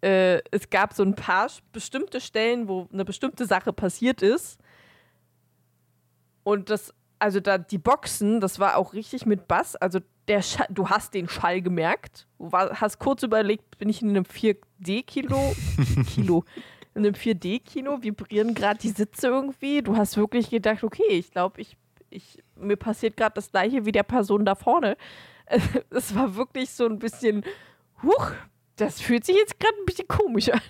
äh, es gab so ein paar bestimmte Stellen, wo eine bestimmte Sache passiert ist. Und das, also da die Boxen, das war auch richtig mit Bass. Also der Schall, du hast den Schall gemerkt. Du war, hast kurz überlegt, bin ich in einem 4D-Kilo? Kilo. In einem 4D-Kino vibrieren gerade die Sitze irgendwie. Du hast wirklich gedacht, okay, ich glaube, ich, ich, mir passiert gerade das gleiche wie der Person da vorne. Es war wirklich so ein bisschen, huch, das fühlt sich jetzt gerade ein bisschen komisch an.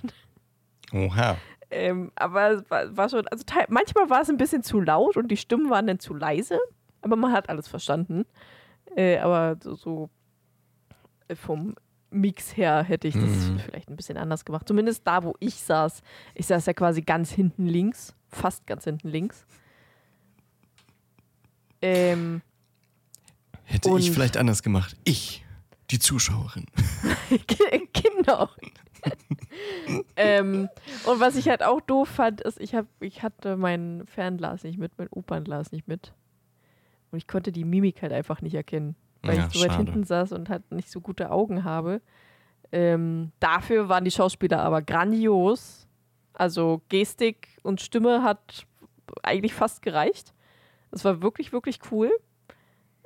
Oha. Ähm, aber es war, war schon, also manchmal war es ein bisschen zu laut und die Stimmen waren dann zu leise, aber man hat alles verstanden. Äh, aber so, so äh, vom Mix her hätte ich das Mhm. vielleicht ein bisschen anders gemacht. Zumindest da, wo ich saß. Ich saß ja quasi ganz hinten links, fast ganz hinten links. Ähm, Hätte ich vielleicht anders gemacht. Ich, die Zuschauerin. genau. ähm, und was ich halt auch doof fand, ist, ich, hab, ich hatte mein Fernglas nicht mit, mein Opernglas nicht mit. Und ich konnte die Mimik halt einfach nicht erkennen, weil Ja, ich so weit schade. hinten saß und halt nicht so gute Augen habe. Ähm, dafür waren die Schauspieler aber grandios. Also Gestik und Stimme hat eigentlich fast gereicht. Es war wirklich, wirklich cool.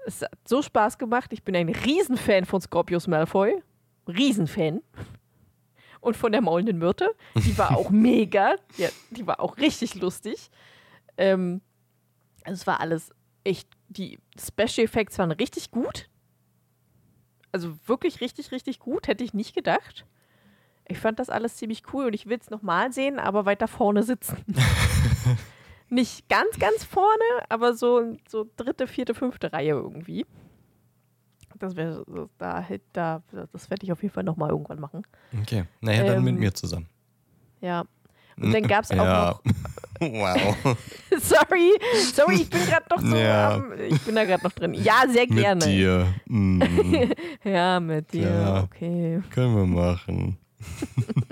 Es hat so Spaß gemacht. Ich bin ein Riesenfan von Scorpius Malfoy. Riesenfan. Und von der maulenden Myrte. Die war auch mega. Ja, die war auch richtig lustig. Ähm, also es war alles echt, die Special Effects waren richtig gut. Also wirklich richtig, richtig gut. Hätte ich nicht gedacht. Ich fand das alles ziemlich cool und ich will es nochmal sehen, aber weiter vorne sitzen. nicht ganz, ganz vorne, aber so, so dritte, vierte, fünfte Reihe irgendwie. Das wäre, da, da, das werde ich auf jeden Fall nochmal irgendwann machen. Okay. Naja, dann mit Ähm, mir zusammen. Ja. Und dann gab es auch ja. noch wow. Sorry, sorry, ich bin gerade noch so Ja. am, ich bin da gerade noch drin. Ja, sehr gerne. Mit dir. Mm, Ja, mit dir. Klar. Okay. können wir machen.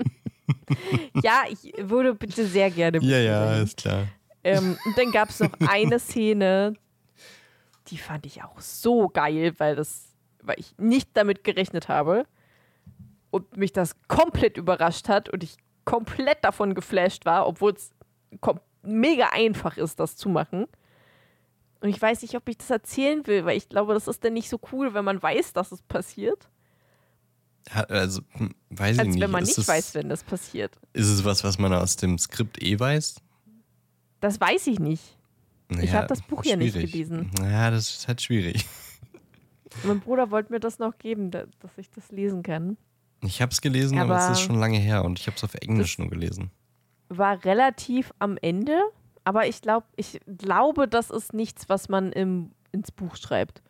Ja, ich würde bitte sehr gerne. Ja, ja, ist klar. Ähm, und dann gab es noch eine Szene, die fand ich auch so geil, weil das, weil ich nicht damit gerechnet habe und mich das komplett überrascht hat und ich komplett davon geflasht war, obwohl es mega einfach ist, das zu machen. Und ich weiß nicht, ob ich das erzählen will, weil ich glaube, das ist dann nicht so cool, wenn man weiß, dass es passiert, also, hm, weiß ich als nicht. wenn man ist nicht es, weiß, wenn das passiert. Ist es was, was man aus dem Skript eh weiß? Das weiß ich nicht. Ich Naja, hab das Buch ja nicht gelesen. Ja, das ist halt schwierig. Mein Bruder wollte mir das noch geben, da, dass ich das lesen kann. Ich habe es gelesen, aber, Aber- es ist schon lange her und ich habe es auf Englisch nur gelesen. War relativ am Ende, aber ich, glaub, ich glaube, das ist nichts, was man im, ins Buch schreibt.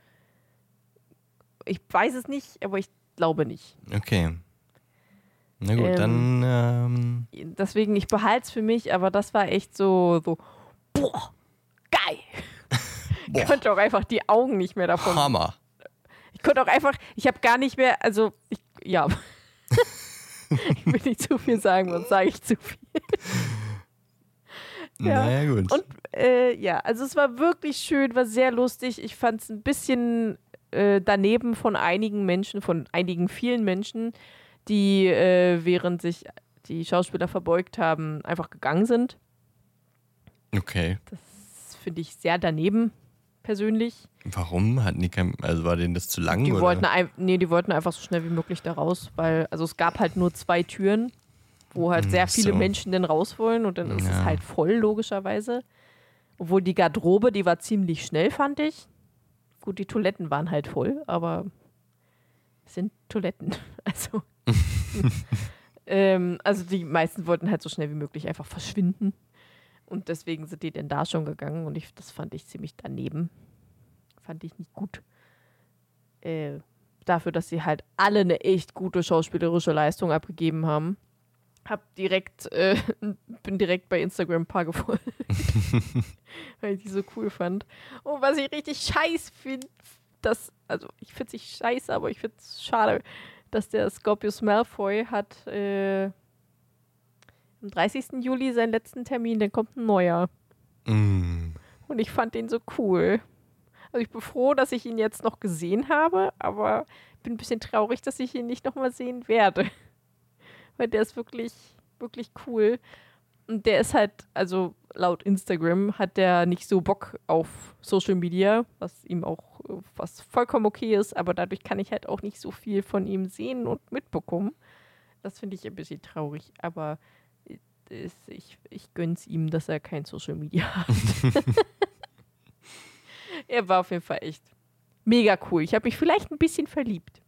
Ich weiß es nicht, aber ich glaube nicht. Okay. Na gut, Ähm, dann ähm, Deswegen, ich behalte es für mich, aber das war echt so, so boah, geil. Ich Boah. konnte auch einfach die Augen nicht mehr davon. Hammer. Ich konnte auch einfach, ich habe gar nicht mehr, also, ich, ja. ich will nicht zu viel sagen, sonst sage ich zu viel. Ja. Naja, gut. Und äh, ja, also es war wirklich schön, war sehr lustig. Ich fand es ein bisschen äh, daneben von einigen Menschen, von einigen vielen Menschen, die äh, während sich die Schauspieler verbeugt haben, einfach gegangen sind. okay. Das finde ich sehr daneben, persönlich. Warum? Die kein, also war denen das zu lang? Die oder? wollten, ein, nee, die wollten einfach so schnell wie möglich da raus, weil, also es gab halt nur zwei Türen, wo halt sehr Ach viele so. Menschen dann raus wollen und dann ist es Ja. halt voll, logischerweise. Obwohl die Garderobe, die war ziemlich schnell, fand ich. Gut, die Toiletten waren halt voll, aber es sind Toiletten. Also, ähm, also die meisten wollten halt so schnell wie möglich einfach verschwinden. Und deswegen sind die denn da schon gegangen und ich, das fand ich ziemlich daneben. Fand ich nicht gut. Äh, dafür, dass sie halt alle eine echt gute schauspielerische Leistung abgegeben haben. Hab direkt, äh, bin direkt bei Instagram ein paar gefolgt, weil ich die so cool fand. Und was ich richtig scheiß finde, dass, also ich finde es nicht scheiße, aber ich finde es schade, dass der Scorpius Malfoy hat äh, am 30. Juli seinen letzten Termin, dann kommt ein neuer. Mm. Und ich fand den so cool. Also ich bin froh, dass ich ihn jetzt noch gesehen habe, aber bin ein bisschen traurig, dass ich ihn nicht nochmal sehen werde. Weil der ist wirklich, wirklich cool. Und der ist halt, also laut Instagram hat der nicht so Bock auf Social Media, was ihm auch, was vollkommen okay ist, aber dadurch kann ich halt auch nicht so viel von ihm sehen und mitbekommen. Das finde ich ein bisschen traurig, aber es- ich, ich gönn's ihm, dass er kein Social Media hat. er war auf jeden Fall echt mega cool. Ich habe mich vielleicht ein bisschen verliebt.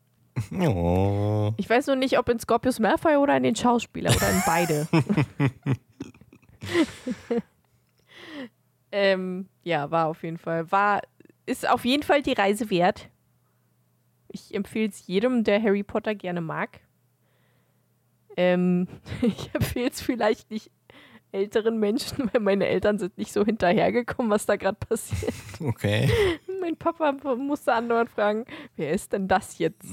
Oh. Ich weiß nur nicht, ob in Scorpius Malfoy oder in den Schauspieler oder in beide. ähm, ja, war auf jeden Fall. War, ist auf jeden Fall die Reise wert. Ich empfehle es jedem, der Harry Potter gerne mag. Ähm, ich empfehle es vielleicht nicht älteren Menschen, weil meine Eltern sind nicht so hinterhergekommen, was da gerade passiert. Okay. Mein Papa musste andauernd fragen, wer ist denn das jetzt?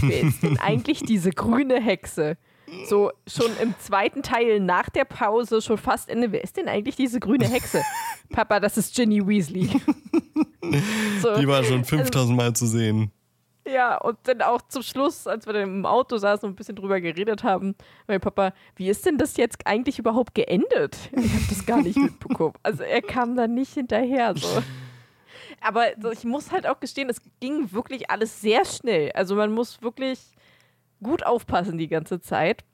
wer ist denn eigentlich diese grüne Hexe? So schon im zweiten Teil nach der Pause, schon fast Ende. Wer ist denn eigentlich diese grüne Hexe? Papa, das ist Ginny Weasley. so, Die war schon 5000 also, Mal zu sehen. Ja, und dann auch zum Schluss, als wir dann im Auto saßen und ein bisschen drüber geredet haben, mein Papa, wie ist denn das jetzt eigentlich überhaupt geendet? Ich habe das gar nicht mitbekommen. Also er kam da nicht hinterher. So. Aber ich muss halt auch gestehen, es ging wirklich alles sehr schnell. Also man muss wirklich gut aufpassen die ganze Zeit.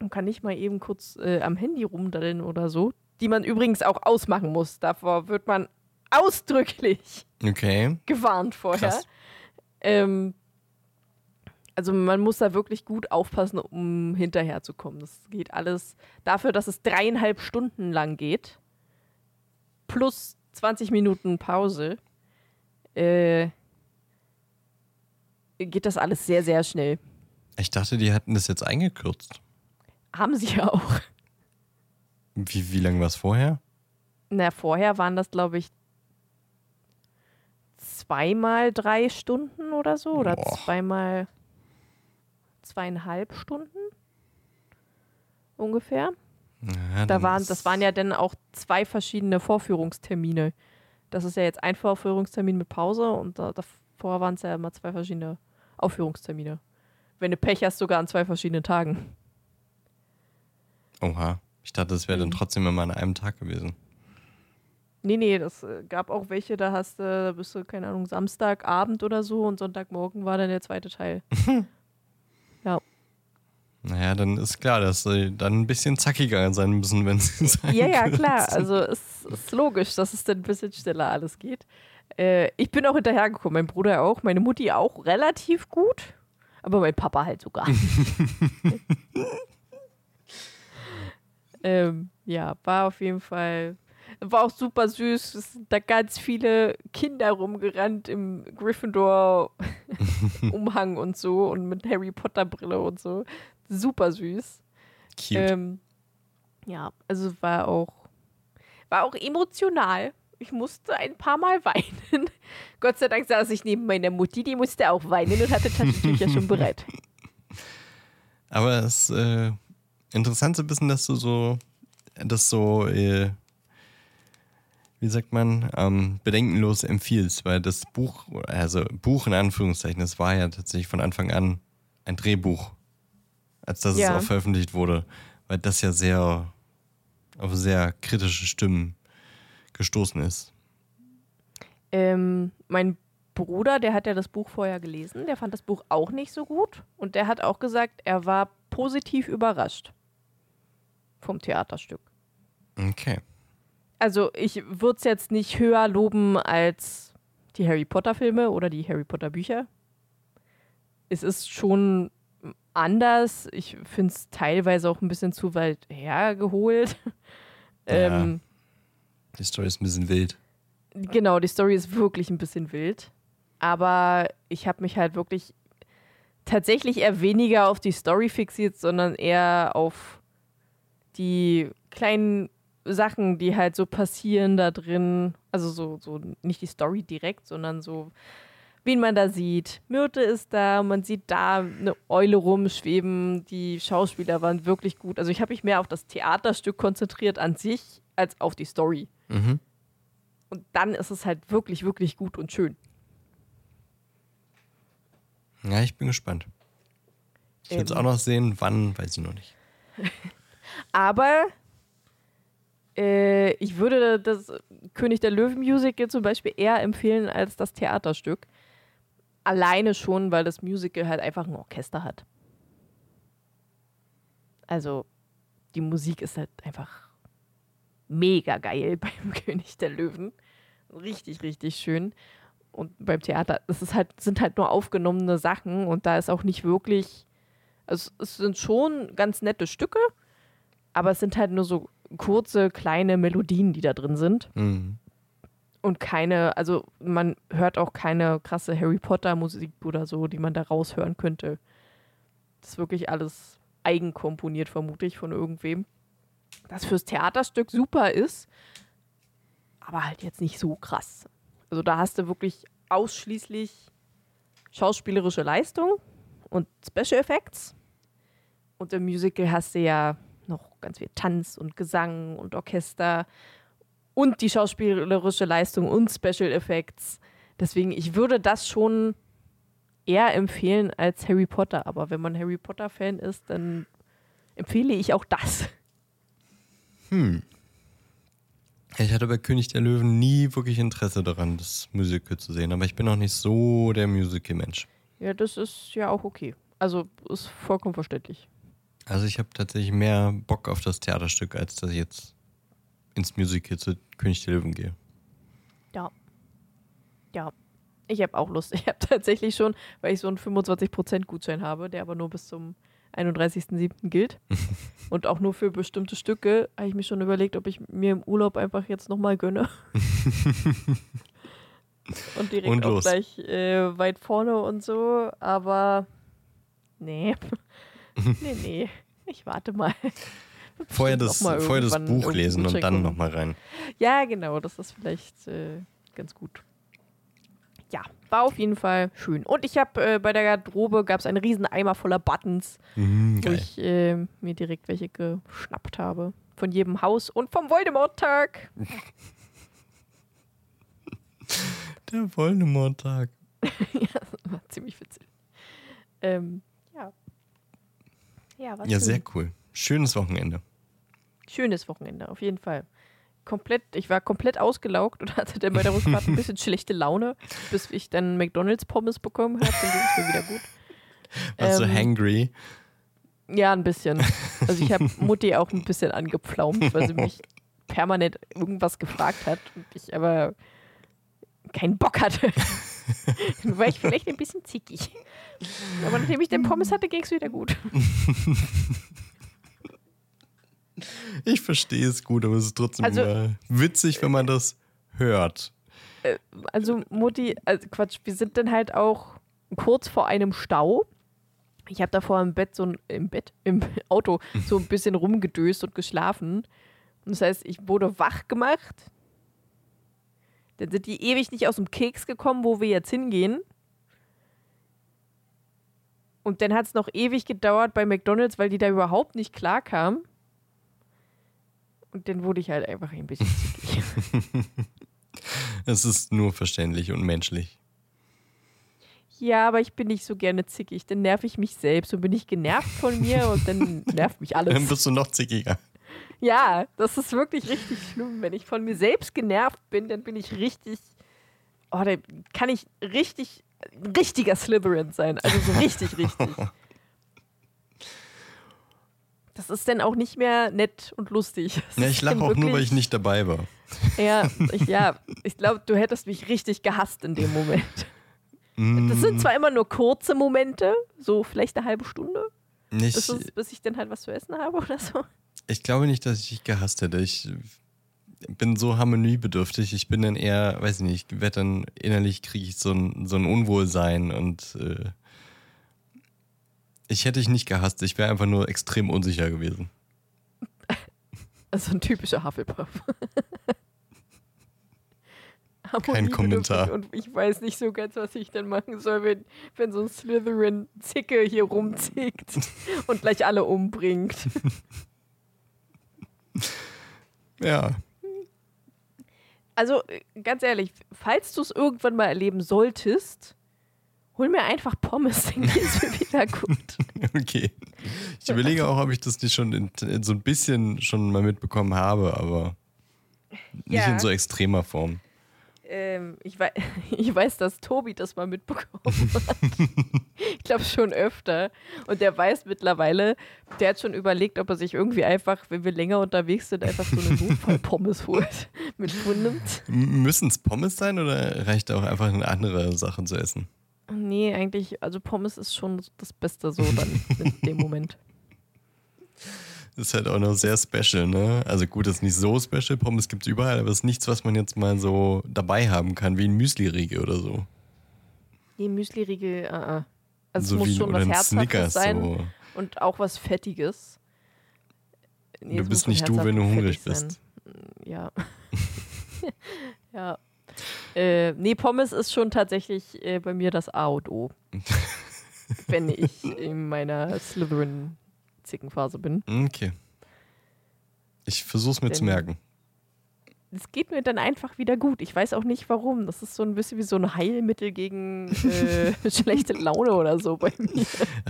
Man kann nicht mal eben kurz äh, am Handy rumdaddeln oder so. Die man übrigens auch ausmachen muss. Davor wird man ausdrücklich okay. gewarnt vorher. Ähm, also man muss da wirklich gut aufpassen, um hinterherzukommen. Das geht alles dafür, dass es dreieinhalb Stunden lang geht. Plus 20 Minuten Pause. Äh, geht das alles sehr, sehr schnell. Ich dachte, die hätten das jetzt eingekürzt. Haben sie ja auch. Wie, wie lange war es vorher? Na, vorher waren das, glaube ich, zweimal drei Stunden oder so. Oder Boah. zweimal zweieinhalb Stunden ungefähr. Ja, da waren, das waren ja dann auch zwei verschiedene Vorführungstermine. Das ist ja jetzt ein Vorführungstermin mit Pause und da, davor waren es ja immer zwei verschiedene Aufführungstermine. Wenn du Pech hast, sogar an zwei verschiedenen Tagen. Oha. Ich dachte, das wäre dann mhm. trotzdem immer an einem Tag gewesen. Nee, nee, das äh, gab auch welche, da hast du, da bist du, keine Ahnung, Samstagabend oder so und Sonntagmorgen war dann der zweite Teil. ja. Naja, dann ist klar, dass sie dann ein bisschen zackiger sein müssen, wenn sie sein Ja, ja, klar. Also es ist logisch, dass es dann ein bisschen schneller alles geht. Äh, ich bin auch hinterhergekommen, mein Bruder auch, meine Mutti auch relativ gut, aber mein Papa halt sogar. ähm, ja, war auf jeden Fall war auch super süß. Es sind da ganz viele Kinder rumgerannt im Gryffindor-Umhang und so und mit Harry Potter-Brille und so. Super süß. Cute. Ähm, ja, also war auch, war auch emotional. Ich musste ein paar Mal weinen. Gott sei Dank saß ich neben meiner Mutti, die musste auch weinen und hatte Taschentücher schon bereit. Aber es ist äh, interessant zu wissen, dass du so das so äh, wie sagt man, ähm, bedenkenlos empfiehlst, weil das Buch, also Buch in Anführungszeichen, es war ja tatsächlich von Anfang an ein Drehbuch, als das ja. es auch veröffentlicht wurde, weil das ja sehr auf sehr kritische Stimmen gestoßen ist. Ähm, mein Bruder, der hat ja das Buch vorher gelesen, der fand das Buch auch nicht so gut und der hat auch gesagt, er war positiv überrascht vom Theaterstück. Okay also ich würde es jetzt nicht höher loben als die Harry Potter-Filme oder die Harry Potter-Bücher. Es ist schon anders. Ich finde es teilweise auch ein bisschen zu weit hergeholt. Ja, ähm, die Story ist ein bisschen wild. Genau, die Story ist wirklich ein bisschen wild. Aber ich habe mich halt wirklich tatsächlich eher weniger auf die Story fixiert, sondern eher auf die kleinen Sachen, die halt so passieren da drin. Also so, so nicht die Story direkt, sondern so, wen man da sieht. Myrte ist da, man sieht da eine Eule rumschweben. Die Schauspieler waren wirklich gut. Also ich habe mich mehr auf das Theaterstück konzentriert an sich als auf die Story. Mhm. Und dann ist es halt wirklich, wirklich gut und schön. Ja, ich bin gespannt. Ich will es auch noch sehen, wann, weiß ich noch nicht. Aber äh, ich würde das König der Löwen Musical zum Beispiel eher empfehlen als das Theaterstück. Alleine schon, weil das Musical halt einfach ein Orchester hat. Also die Musik ist halt einfach mega geil beim König der Löwen. Richtig, richtig schön. Und beim Theater, das ist halt, sind halt nur aufgenommene Sachen und da ist auch nicht wirklich. Also es sind schon ganz nette Stücke, aber es sind halt nur so kurze, kleine Melodien, die da drin sind. Mhm. Und keine, also man hört auch keine krasse Harry Potter-Musik oder so, die man da raushören könnte. Das ist wirklich alles eigenkomponiert, vermute ich, von irgendwem. Das fürs Theaterstück super ist, aber halt jetzt nicht so krass. Also da hast du wirklich ausschließlich schauspielerische Leistung und Special Effects Und im Musical hast du ja ganz viel Tanz und Gesang und Orchester und die schauspielerische Leistung und Special Effects. Deswegen, ich würde das schon eher empfehlen als Harry Potter. Aber wenn man Harry Potter-Fan ist, dann empfehle ich auch das. Hm. Ich hatte bei König der Löwen nie wirklich Interesse daran, das Musical zu sehen, aber ich bin auch nicht so der Musical-Mensch. Ja, das ist ja auch okay. Also ist vollkommen verständlich. Also ich habe tatsächlich mehr Bock auf das Theaterstück, als dass ich jetzt ins Musical zu König der Löwen gehe. Ja. Ja. Ich habe auch Lust. Ich habe tatsächlich schon, weil ich so einen 25% Gutschein habe, der aber nur bis zum 31.07. gilt und auch nur für bestimmte Stücke, habe ich mir schon überlegt, ob ich mir im Urlaub einfach jetzt nochmal gönne. und direkt Und auch gleich äh, weit vorne und so, aber nee. nee, nee. Ich warte mal. Vorher das, mal vorher das Buch lesen und dann nochmal rein. Ja, genau, das ist vielleicht äh, ganz gut. Ja, war auf jeden Fall schön. Und ich habe äh, bei der Garderobe gab es einen riesen Eimer voller Buttons, Mhm, wo ich äh, mir direkt welche geschnappt habe. Von jedem Haus und vom Voldemort-Tag. Der Voldemort-Tag. ja, das war ziemlich witzig. Ähm, ja. War Ja, schön. sehr cool. Schönes Wochenende. Schönes Wochenende, auf jeden Fall. Komplett, ich war komplett ausgelaugt und hatte dann bei der Rückfahrt ein bisschen schlechte Laune, bis ich dann McDonalds Pommes bekommen habe. Dann ging es mir wieder gut. Warst du Ähm, hangry? Ja, ein bisschen. Also ich habe Mutti auch ein bisschen angepflaumt, weil sie mich permanent irgendwas gefragt hat und ich aber keinen Bock hatte. Dann war ich vielleicht ein bisschen zickig. Aber nachdem ich den Pommes hatte, ging es wieder gut. Ich verstehe es gut, aber es ist trotzdem Also- witzig, wenn man das hört. Also Mutti, also Quatsch, wir sind dann halt auch kurz vor einem Stau. Ich habe davor im Bett so ein, im Bett, im Auto so ein bisschen rumgedöst und geschlafen. Und das heißt, ich wurde wach gemacht. Dann sind die ewig nicht aus dem Keks gekommen, wo wir jetzt hingehen. Und dann hat es noch ewig gedauert bei McDonalds, weil die da überhaupt nicht klar kam. Und dann wurde ich halt einfach ein bisschen zickig. Es ist nur verständlich und menschlich. Ja, aber ich bin nicht so gerne zickig. Dann nerv ich mich selbst und bin ich genervt von mir und dann nervt mich Dann alles. bist du noch zickiger. Ja, das ist wirklich richtig schlimm. Wenn ich von mir selbst genervt bin, dann bin ich richtig. Oh, dann kann ich richtig, richtiger Slytherin sein. Also so richtig, richtig. Das ist dann auch nicht mehr nett und lustig. Das Ja, ist ich lache auch nur, weil ich nicht dabei war. Ja, ich, ja, ich glaube, du hättest mich richtig gehasst in dem Moment. Mm, Das sind zwar immer nur kurze Momente, so vielleicht eine halbe Stunde, nicht, es, bis ich dann halt was zu essen habe oder so. Ich glaube nicht, dass ich dich gehasst hätte. Ich bin so harmoniebedürftig. Ich bin dann eher, weiß ich nicht, ich werde dann innerlich kriege ich so ein, so ein Unwohlsein und äh, ich hätte dich nicht gehasst. Ich wäre einfach nur extrem unsicher gewesen. Also ein typischer Hufflepuff. Kein Kommentar. Und ich weiß nicht so ganz, was ich dann machen soll, wenn, wenn so ein Slytherin-Zicke hier rumzickt und gleich alle umbringt. Ja. Also ganz ehrlich, falls du es irgendwann mal erleben solltest, hol mir einfach Pommes, dann geht es mir wieder gut. Okay. Ich überlege auch, ob ich das nicht schon in, in so ein bisschen schon mal mitbekommen habe, aber nicht Ja. in so extremer Form. Ähm, ich, wei ich weiß, dass Tobi das mal mitbekommen hat. ich glaube schon öfter. Und der weiß mittlerweile, der hat schon überlegt, ob er sich irgendwie einfach, wenn wir länger unterwegs sind, einfach so eine Notfall-Pommes holt. mit nimmt. Müssen es Pommes sein oder reicht auch einfach eine andere Sache zu essen? Nee, eigentlich, also Pommes ist schon das Beste so dann in dem Moment. Ist halt auch noch sehr special, ne? Also gut, das ist nicht so special, Pommes gibt es überall, aber es ist nichts, was man jetzt mal so dabei haben kann, wie ein Müsli-Riegel oder so. Nee, Müsli-Riegel, uh -uh. Also so es muss wie schon was Herzhaftes sein So. und auch was Fettiges. Nee, Du bist nicht du, wenn du hungrig bist. Ja. ja. Äh, nee, Pommes ist schon tatsächlich äh, bei mir das A und O. wenn ich in meiner Slytherin Zickenphase bin. Okay. Ich versuch's mir zu Denn- merken. Es geht mir dann einfach wieder gut. Ich weiß auch nicht warum. Das ist so ein bisschen wie so ein Heilmittel gegen äh, schlechte Laune oder so bei mir.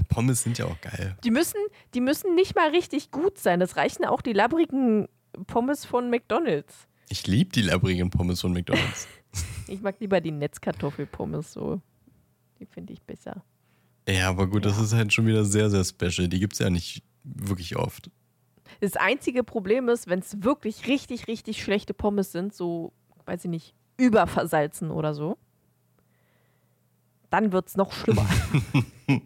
Pommes sind ja auch geil. Die müssen, die müssen nicht mal richtig gut sein. Das reichen auch die labbrigen Pommes von McDonalds. Ich liebe die labbrigen Pommes von McDonalds. Ich mag lieber die Netzkartoffelpommes so. Die finde ich besser. Ja, aber gut, das Ja. ist halt schon wieder sehr, sehr special. Die gibt's ja nicht wirklich oft. Das einzige Problem ist, wenn es wirklich richtig, richtig schlechte Pommes sind, so, weiß ich nicht, überversalzen oder so, dann wird es noch schlimmer.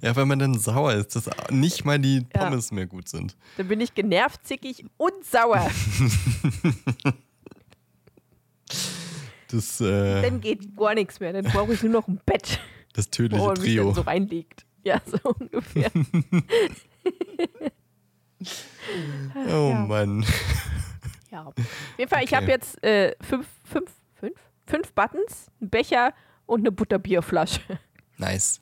Ja, weil man dann sauer ist, dass nicht mal die Ja. Pommes mehr gut sind. dann bin ich genervt, zickig und sauer. Das, äh, Dann geht gar nichts mehr. Dann brauche ich nur noch ein Bett, das tödliche mich Trio. so reinlegt. Ja, so ungefähr. Oh Ja. Mann. Ja. Auf jeden Fall, ich Okay. habe jetzt äh, fünf, fünf, fünf, fünf Buttons, einen Becher und eine Butterbierflasche. Nice.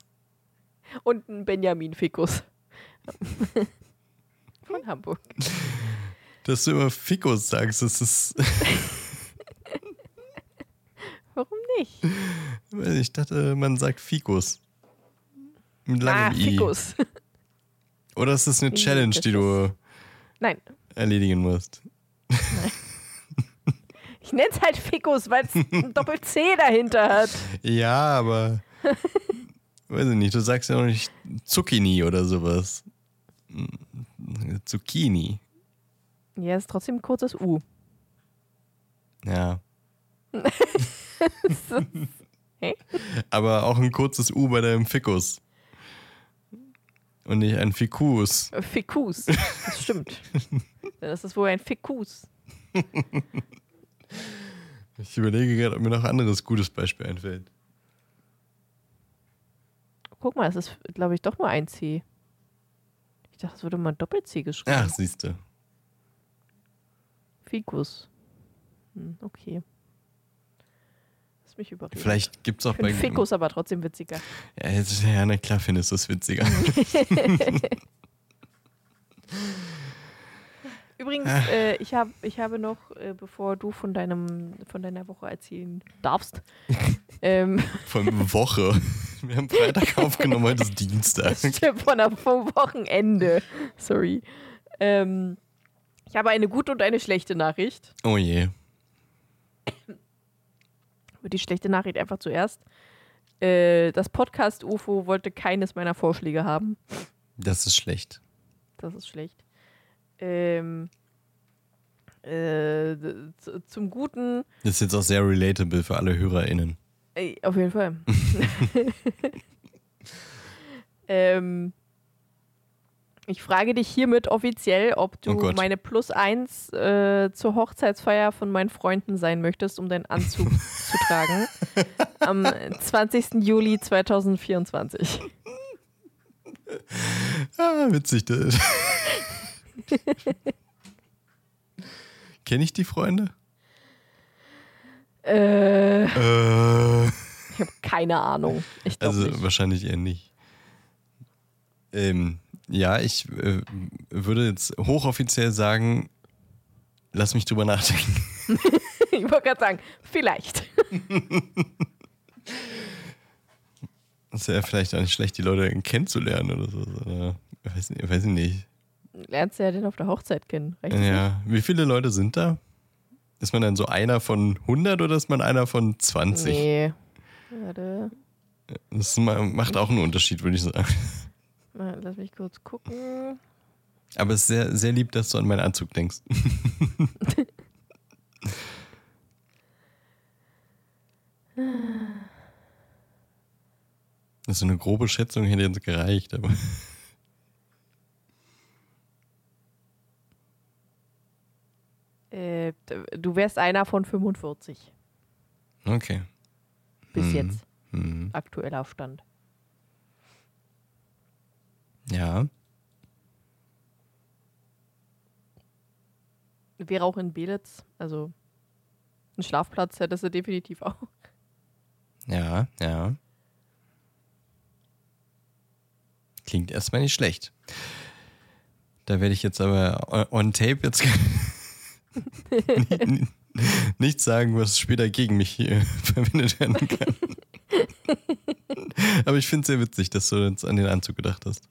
Und einen Benjamin Fikus. Von Hamburg. Dass du immer Fikus sagst, das ist. Nicht? Ich dachte, man sagt Fikus. Mit Ah, langem I. Fikus. Oder ist das eine Challenge, das die du Nein, erledigen musst? ich nenne es halt Fikus, weil es ein Doppel-C dahinter hat. Ja, aber. weiß ich nicht, du sagst ja auch nicht Zucchini oder sowas. Zucchini. Ja, ist trotzdem ein kurzes U. Ja. Hä? Aber auch ein kurzes U bei deinem Fikus. Und nicht ein Fikus. Fikus. Das stimmt. Dann ist das wohl ein Fikus. Ich überlege gerade, ob mir noch ein anderes gutes Beispiel einfällt. Guck mal, es ist, glaube ich, doch nur ein C. Ich dachte, es würde mal Doppel-C geschrieben. Ach, siehst du. Fikus. Hm, okay. Mich überreden. Vielleicht gibt es auch bei. Fikus aber trotzdem witziger. Ja, jetzt, ja, na klar findest du es witziger. Übrigens, Ah. äh, ich, hab, ich habe noch, äh, bevor du von, deinem, von deiner Woche erzählen darfst, ähm, Von Woche. Wir haben Freitag aufgenommen, heute ist Dienstag. stimmt, von der, vom Wochenende. Sorry. Ähm, ich habe eine gute und eine schlechte Nachricht. Oh je. Die schlechte Nachricht einfach zuerst. Äh, das Podcast UFO wollte keines meiner Vorschläge haben. Das ist schlecht. Das ist schlecht. Ähm, äh, zum Guten, Das ist jetzt auch sehr relatable für alle HörerInnen. äh, auf jeden Fall. ähm, ich frage dich hiermit offiziell, ob du Oh meine Plus 1 äh, zur Hochzeitsfeier von meinen Freunden sein möchtest, um deinen Anzug zu tragen. Am 20. Juli 2024. Ah, witzig. Das. Kenne ich die Freunde? Äh, Äh, ich habe keine Ahnung. Also nicht. wahrscheinlich eher nicht. Ähm, ja, ich äh, würde jetzt hochoffiziell sagen, lass mich drüber nachdenken. Ich wollte gerade sagen, vielleicht. Es ist ja vielleicht auch nicht schlecht, die Leute kennenzulernen oder so. Oder, weiß, nicht, weiß ich nicht. Lernst du ja den auf der Hochzeit kennen. Reicht das Ja, wie viele Leute sind da? Ist man dann so einer von 100 oder ist man einer von 20? Nee. Warte. Das ma- macht auch einen Unterschied, würde ich sagen. Mal, Lass mich kurz gucken. Aber es ist sehr, sehr lieb, dass du an meinen Anzug denkst. Das ist so eine grobe Schätzung, hätte jetzt gereicht, aber. Äh, du wärst einer von 45. Okay. Bis Mhm. jetzt. Hm. Aktueller Stand. Ja. Wäre auch in Belitz. Also einen Schlafplatz hättest du definitiv auch. Ja, ja. Klingt erstmal nicht schlecht. Da werde ich jetzt aber on- on tape jetzt nichts sagen, was später gegen mich hier verwendet werden kann. aber ich finde es sehr witzig, dass du jetzt an den Anzug gedacht hast.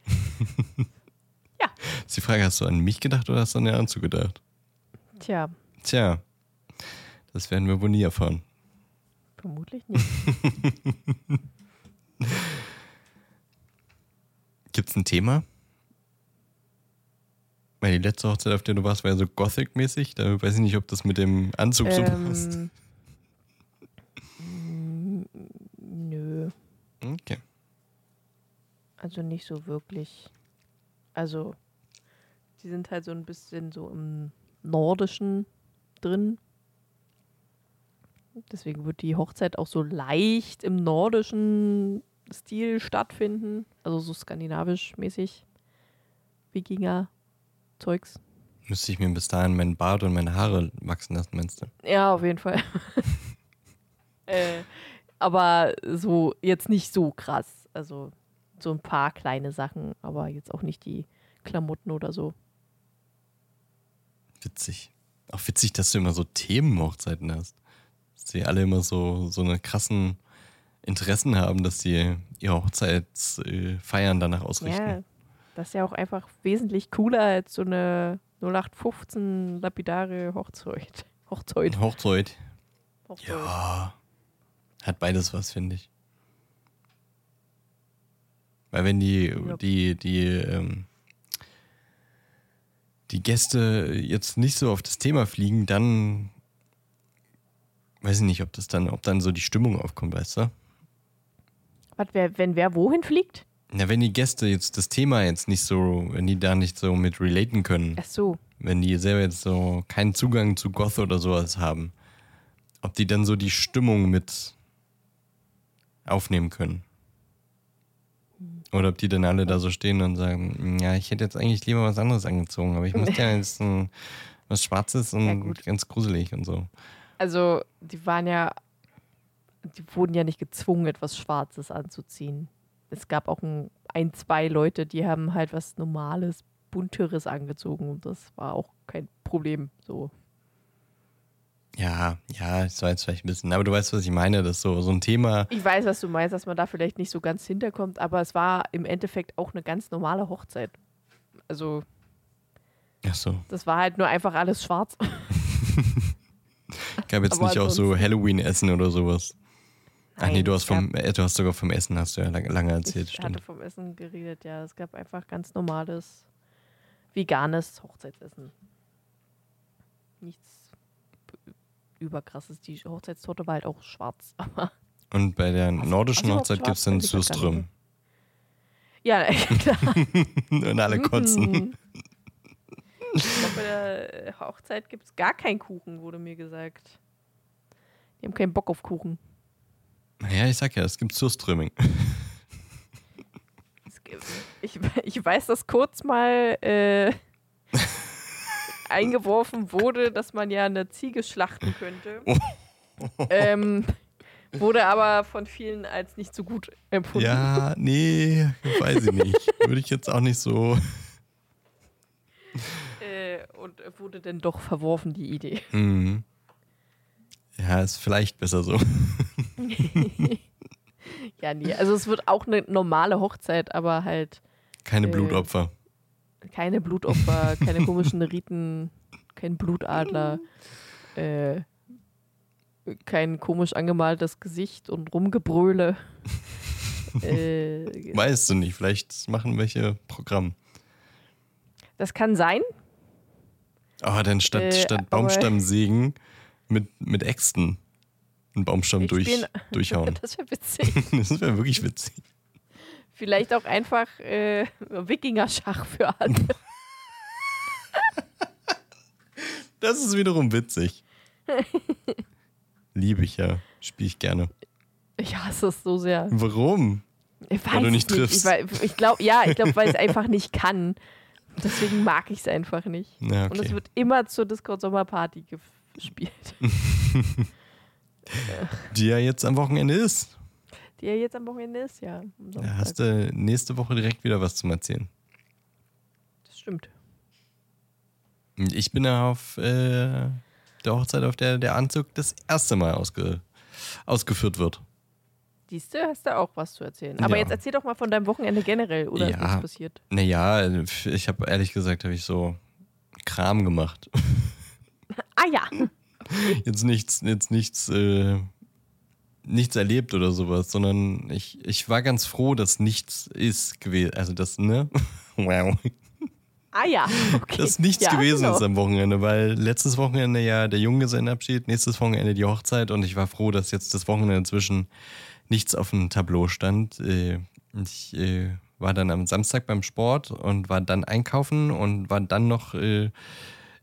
Frage, hast du an mich gedacht oder hast du an den Anzug gedacht? Tja, Tja, das werden wir wohl nie erfahren. vermutlich nicht. Gibt es ein Thema? Weil die letzte Hochzeit, auf der du warst, war ja so Gothic-mäßig. Da weiß ich nicht, ob das mit dem Anzug so passt. ähm, nö, Okay. also nicht so wirklich. Also, die sind halt so ein bisschen so im Nordischen drin. Deswegen wird die Hochzeit auch so leicht im nordischen Stil stattfinden. Also so skandinavisch mäßig. Wikinger-Zeugs. Müsste ich mir bis dahin meinen Bart und meine Haare wachsen lassen, meinst du? Ja, auf jeden Fall. äh, aber so jetzt nicht so krass. Also so ein paar kleine Sachen, aber jetzt auch nicht die Klamotten oder so. Witzig. Auch witzig, dass du immer so Themenhochzeiten hast. Dass die alle immer so, so eine krassen Interessen haben, dass die ihre Hochzeitsfeiern danach ausrichten. Ja, das ist ja auch einfach wesentlich cooler als so eine 0815 lapidare Hochzeit. Hochzeit. Hochzeit. Hochzeit. Ja. Hat beides was, finde ich. Weil wenn die, Ja. die, die, ähm, die Gäste jetzt nicht so auf das Thema fliegen, dann weiß ich nicht, ob das dann, ob dann so die Stimmung aufkommt, weißt du? Was, wer, wenn wer wohin fliegt? Na, wenn die Gäste jetzt das Thema jetzt nicht so, wenn die da nicht so mit relaten können, Ach so. wenn die selber jetzt so keinen Zugang zu Goth oder sowas haben, ob die dann so die Stimmung mit aufnehmen können. Oder ob die dann alle da so stehen und sagen, ja, ich hätte jetzt eigentlich lieber was anderes angezogen, aber ich muss ja jetzt ein, was Schwarzes und Ja, ganz gruselig und so. Also, die waren ja, die wurden ja nicht gezwungen, etwas Schwarzes anzuziehen. Es gab auch ein, ein, zwei Leute, die haben halt was Normales, Bunteres angezogen und das war auch kein Problem. So. Ja, ja, das war jetzt vielleicht ein bisschen, aber du weißt, was ich meine, dass so, so ein Thema, Ich weiß, was du meinst, dass man da vielleicht nicht so ganz hinterkommt, aber es war im Endeffekt auch eine ganz normale Hochzeit. Also, ach so, das war halt nur einfach alles schwarz. gab jetzt Aber nicht auch so Halloween-Essen oder sowas. Ach nee, Nein, du hast, gab- vom, äh, du hast sogar vom Essen, hast du ja lange, lange erzählt, Ich stimmt. hatte vom Essen geredet, ja. Es gab einfach ganz normales, veganes Hochzeitsessen. Nichts b- überkrasses. Die Hochzeitstorte war halt auch schwarz. Aber Und bei der nordischen Hochzeit gibt es dann Surström. ja, klar. Und alle kotzen. Ich glaube, bei der äh, Hochzeit gibt es gar keinen Kuchen, wurde mir gesagt. Die haben keinen Bock auf Kuchen. Naja, ich sag ja, es gibt gibt- Ich, ich weiß, dass kurz mal äh, eingeworfen wurde, dass man ja eine Ziege schlachten könnte. ähm, wurde aber von vielen als nicht so gut empfunden. Ja, nee, weiß ich nicht. Würde ich jetzt auch nicht so. Äh, und wurde dann doch verworfen, die Idee. Mhm. Ja, ist vielleicht besser so. Ja, nee. Also es wird auch eine normale Hochzeit, aber halt Keine Äh. Blutopfer. Keine Blutopfer, keine komischen Riten, kein Blutadler, äh, kein komisch angemaltes Gesicht und Rumgebröle. äh, Weißt du nicht, vielleicht machen welche Programm. das kann sein. Aber dann statt, Äh, statt Baumstammsägen mit, mit Äxten einen Baumstamm durch, durchhauen. Das wäre witzig. Das wäre wirklich witzig. Vielleicht auch einfach äh, Wikinger-Schach für alle. Das ist wiederum witzig. Liebe ich ja. Spiele ich gerne. Ich hasse es so sehr. Warum? Ich weiß Weil du es nicht triffst. Ich, ich glaube, ja, ich glaube, weil ich es einfach nicht kann. Deswegen mag ich es einfach nicht. Ja, Und es okay. wird immer zur Discord-Sommerparty gespielt. Die ja jetzt am Wochenende ist. Die ja jetzt am Wochenende ist, ja. Da hast du nächste Woche direkt wieder was zum Erzählen. Das stimmt. Ich bin ja auf äh, der Hochzeit, auf der der Anzug das erste Mal ausge ausgeführt wird. Siehst du, hast du auch was zu erzählen. Aber Ja. jetzt erzähl doch mal von deinem Wochenende generell, oder Ja. nichts passiert? Naja, ich habe ehrlich gesagt, habe ich so Kram gemacht. Ah ja. Jetzt nichts, jetzt nichts, äh, nichts erlebt oder sowas, sondern ich, ich war ganz froh, dass nichts ist gewesen. Also das, ne? Wow. Ah ja. Okay. Dass nichts ja, gewesen genau. ist am Wochenende, weil letztes Wochenende ja der Junggesellenabschied, nächstes Wochenende die Hochzeit und ich war froh, dass jetzt das Wochenende inzwischen nichts auf dem Tableau stand. Äh, Ich äh, war dann am Samstag beim Sport und war dann einkaufen und war dann noch äh,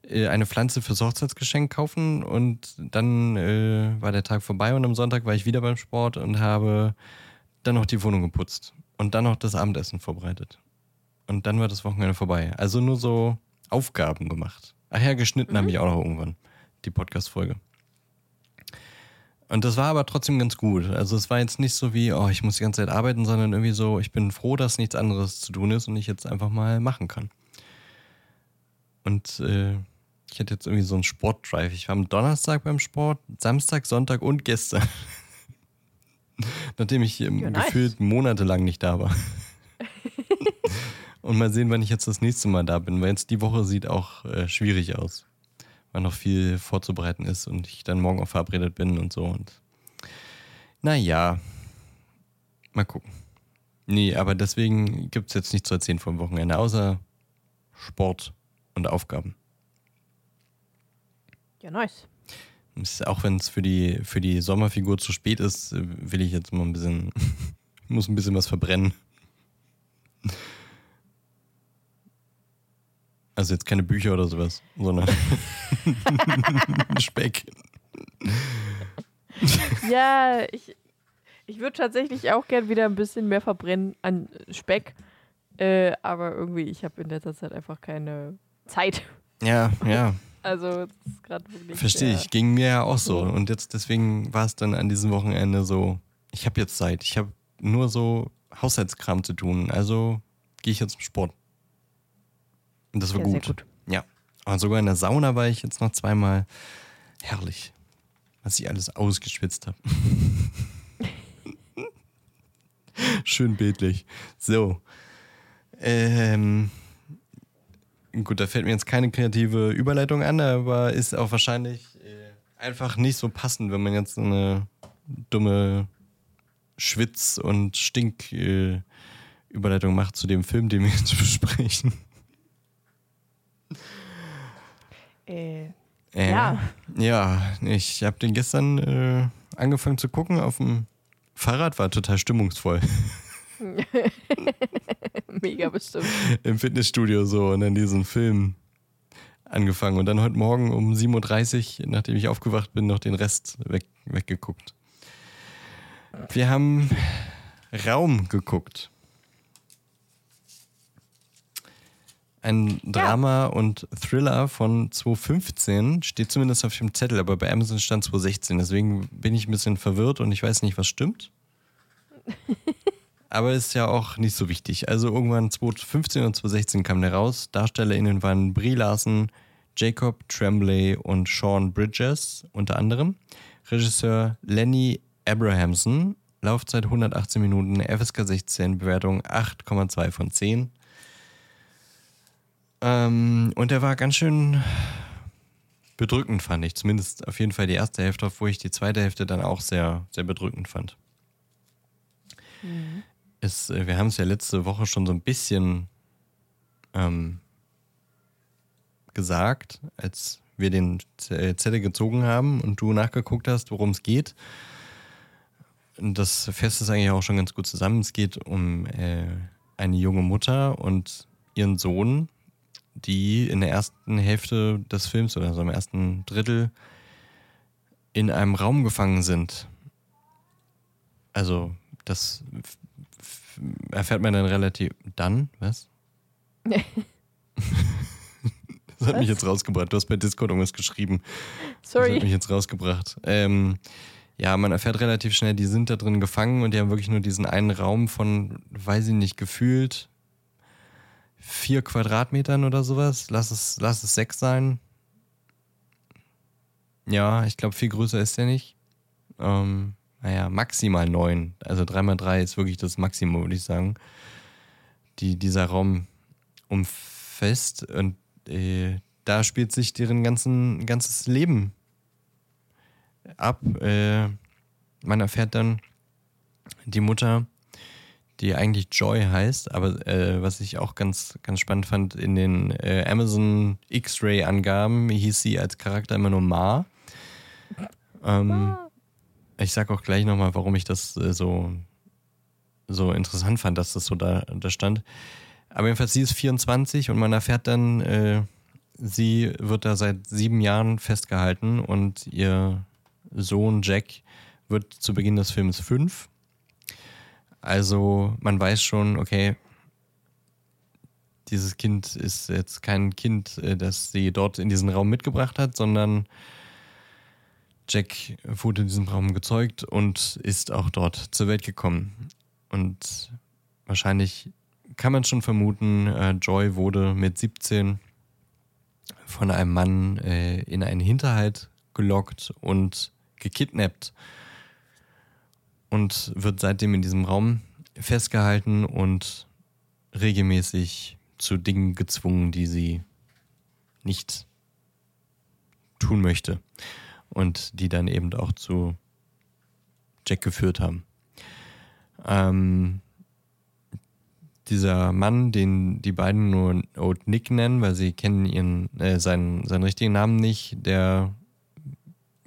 eine Pflanze fürs Hochzeitsgeschenk kaufen und dann äh, war der Tag vorbei und am Sonntag war ich wieder beim Sport und habe dann noch die Wohnung geputzt und dann noch das Abendessen vorbereitet. Und dann war das Wochenende vorbei. Also nur so Aufgaben gemacht. Ach ja, geschnitten habe ich auch noch irgendwann, die Podcast-Folge. Und das war aber trotzdem ganz gut. Also es war jetzt nicht so wie, oh, ich muss die ganze Zeit arbeiten, sondern irgendwie so, ich bin froh, dass nichts anderes zu tun ist und ich jetzt einfach mal machen kann. Und äh, ich hatte jetzt irgendwie so einen Sportdrive. Ich war am Donnerstag beim Sport, Samstag, Sonntag und gestern. Nachdem ich ähm, Ja, nice. gefühlt monatelang nicht da war. und mal sehen, wann ich jetzt das nächste Mal da bin, weil jetzt die Woche sieht auch äh, schwierig aus. Weil noch viel vorzubereiten ist und ich dann morgen auch verabredet bin und so. Und naja, mal gucken. Nee, aber deswegen gibt es jetzt nichts zu erzählen vom Wochenende, außer Sport und Aufgaben. Ja, nice. Ist- Auch wenn es für die, für die Sommerfigur zu spät ist, will ich jetzt mal ein bisschen, muss ein bisschen was verbrennen. Also jetzt keine Bücher oder sowas, sondern Speck. Ja, ich, ich würde tatsächlich auch gern wieder ein bisschen mehr verbrennen an Speck. Äh, aber irgendwie, ich habe in letzter Zeit einfach keine Zeit. Ja, ja, Also, das ist gerade wirklich. verstehe ich. Ging mir ja auch so. Und jetzt deswegen war es dann an diesem Wochenende so, ich habe jetzt Zeit. Ich habe nur so Haushaltskram zu tun. Also gehe ich jetzt zum Sport. Und das war Ja, gut. gut. Ja. Und sogar in der Sauna war ich jetzt noch zweimal. Herrlich. Was ich alles ausgeschwitzt habe. Schön bildlich. So. Ähm, gut, da fällt mir jetzt keine kreative Überleitung an, aber ist auch wahrscheinlich äh, einfach nicht so passend, wenn man jetzt eine dumme Schwitz- und Stink-Überleitung macht zu dem Film, den wir jetzt besprechen. Äh, Äh, Ja. Ja, ich habe den gestern äh, angefangen zu gucken auf dem Fahrrad, war total stimmungsvoll. mega bestimmt. Im Fitnessstudio so und dann diesen Film angefangen. Und dann heute Morgen um 7.30 Uhr, nachdem ich aufgewacht bin, noch den Rest weg, weggeguckt. Wir haben Raum geguckt. Ein Drama und Thriller von 2015 steht zumindest auf dem Zettel, aber bei Amazon stand 2016. Deswegen bin ich ein bisschen verwirrt und ich weiß nicht, was stimmt. Aber ist ja auch nicht so wichtig. Also irgendwann 2015 und 2016 kam der raus. DarstellerInnen waren Brie Larson, Jacob Tremblay und Sean Bridges unter anderem. Regisseur Lenny Abrahamson. Laufzeit 118 Minuten, FSK 16, Bewertung 8,2 von 10. Ähm, und er war ganz schön bedrückend, fand ich. Zumindest auf jeden Fall die erste Hälfte, obwohl ich die zweite Hälfte dann auch sehr, sehr bedrückend fand. Es, äh, wir haben es ja letzte Woche schon so ein bisschen ähm, gesagt, als wir den äh, Zettel gezogen haben und du nachgeguckt hast, worum es geht. Das fasst es eigentlich auch schon ganz gut zusammen. Es geht um äh, eine junge Mutter und ihren Sohn, die in der ersten Hälfte des Films oder so im ersten Drittel in einem Raum gefangen sind. Also, das erfährt man dann relativ. Dann? Was? das hat mich jetzt rausgebracht. Du hast bei Discord irgendwas geschrieben. Das hat mich Sorry. jetzt rausgebracht. Ähm, ja, man erfährt relativ schnell, die sind da drin gefangen und die haben wirklich nur diesen einen Raum von, weiß ich nicht, gefühlt vier Quadratmetern oder sowas. Lass es, lass es sechs sein. Ja, ich glaube, viel größer ist der nicht. Ähm, naja, maximal neun. Also 3x3 ist wirklich das Maximum, würde ich sagen. Die, dieser Raum umfasst und äh, da spielt sich deren ganzen, ganzes Leben ab. Äh, man erfährt dann, die Mutter die eigentlich Joy heißt, aber äh, was ich auch ganz, ganz spannend fand, in den äh, Amazon X-Ray-Angaben hieß sie als Charakter immer nur Ma. Ähm, ich sag auch gleich nochmal, warum ich das äh, so, so interessant fand, dass das so da, da stand. Aber jedenfalls, sie ist 24 und man erfährt dann, äh, sie wird da seit sieben Jahren festgehalten und ihr Sohn Jack wird zu Beginn des Films fünf also man weiß schon, okay, dieses Kind ist jetzt kein Kind, äh, das sie dort in diesen Raum mitgebracht hat, sondern Jack wurde in diesem Raum gezeugt und ist auch dort zur Welt gekommen. Und wahrscheinlich kann man schon vermuten, äh, Joy wurde mit 17 von einem Mann äh, in einen Hinterhalt gelockt und gekidnappt und wird seitdem in diesem Raum festgehalten und regelmäßig zu Dingen gezwungen, die sie nicht tun möchte und die dann eben auch zu Jack geführt haben. Ähm, dieser Mann, den die beiden nur Old Nick nennen, weil sie kennen ihren, äh, seinen, seinen richtigen Namen nicht, der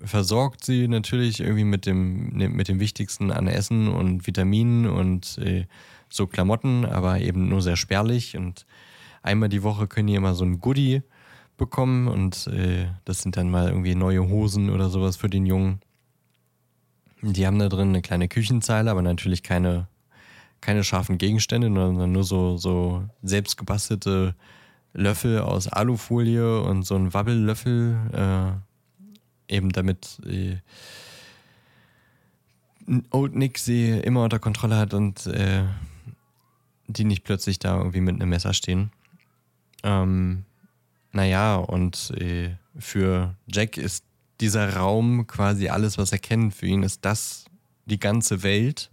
versorgt sie natürlich irgendwie mit dem, ne, mit dem Wichtigsten an Essen und Vitaminen und äh, so Klamotten, aber eben nur sehr spärlich. Und einmal die Woche können die immer so ein Goodie bekommen und äh, das sind dann mal irgendwie neue Hosen oder sowas für den Jungen. Die haben da drin eine kleine Küchenzeile, aber natürlich keine, keine scharfen Gegenstände, sondern nur so, so selbstgebastelte Löffel aus Alufolie und so ein Wabbellöffel. Äh, eben damit äh, Old Nick sie immer unter Kontrolle hat und äh, die nicht plötzlich da irgendwie mit einem Messer stehen. Ähm, naja, und äh, für Jack ist dieser Raum quasi alles, was er kennt. Für ihn ist das die ganze Welt.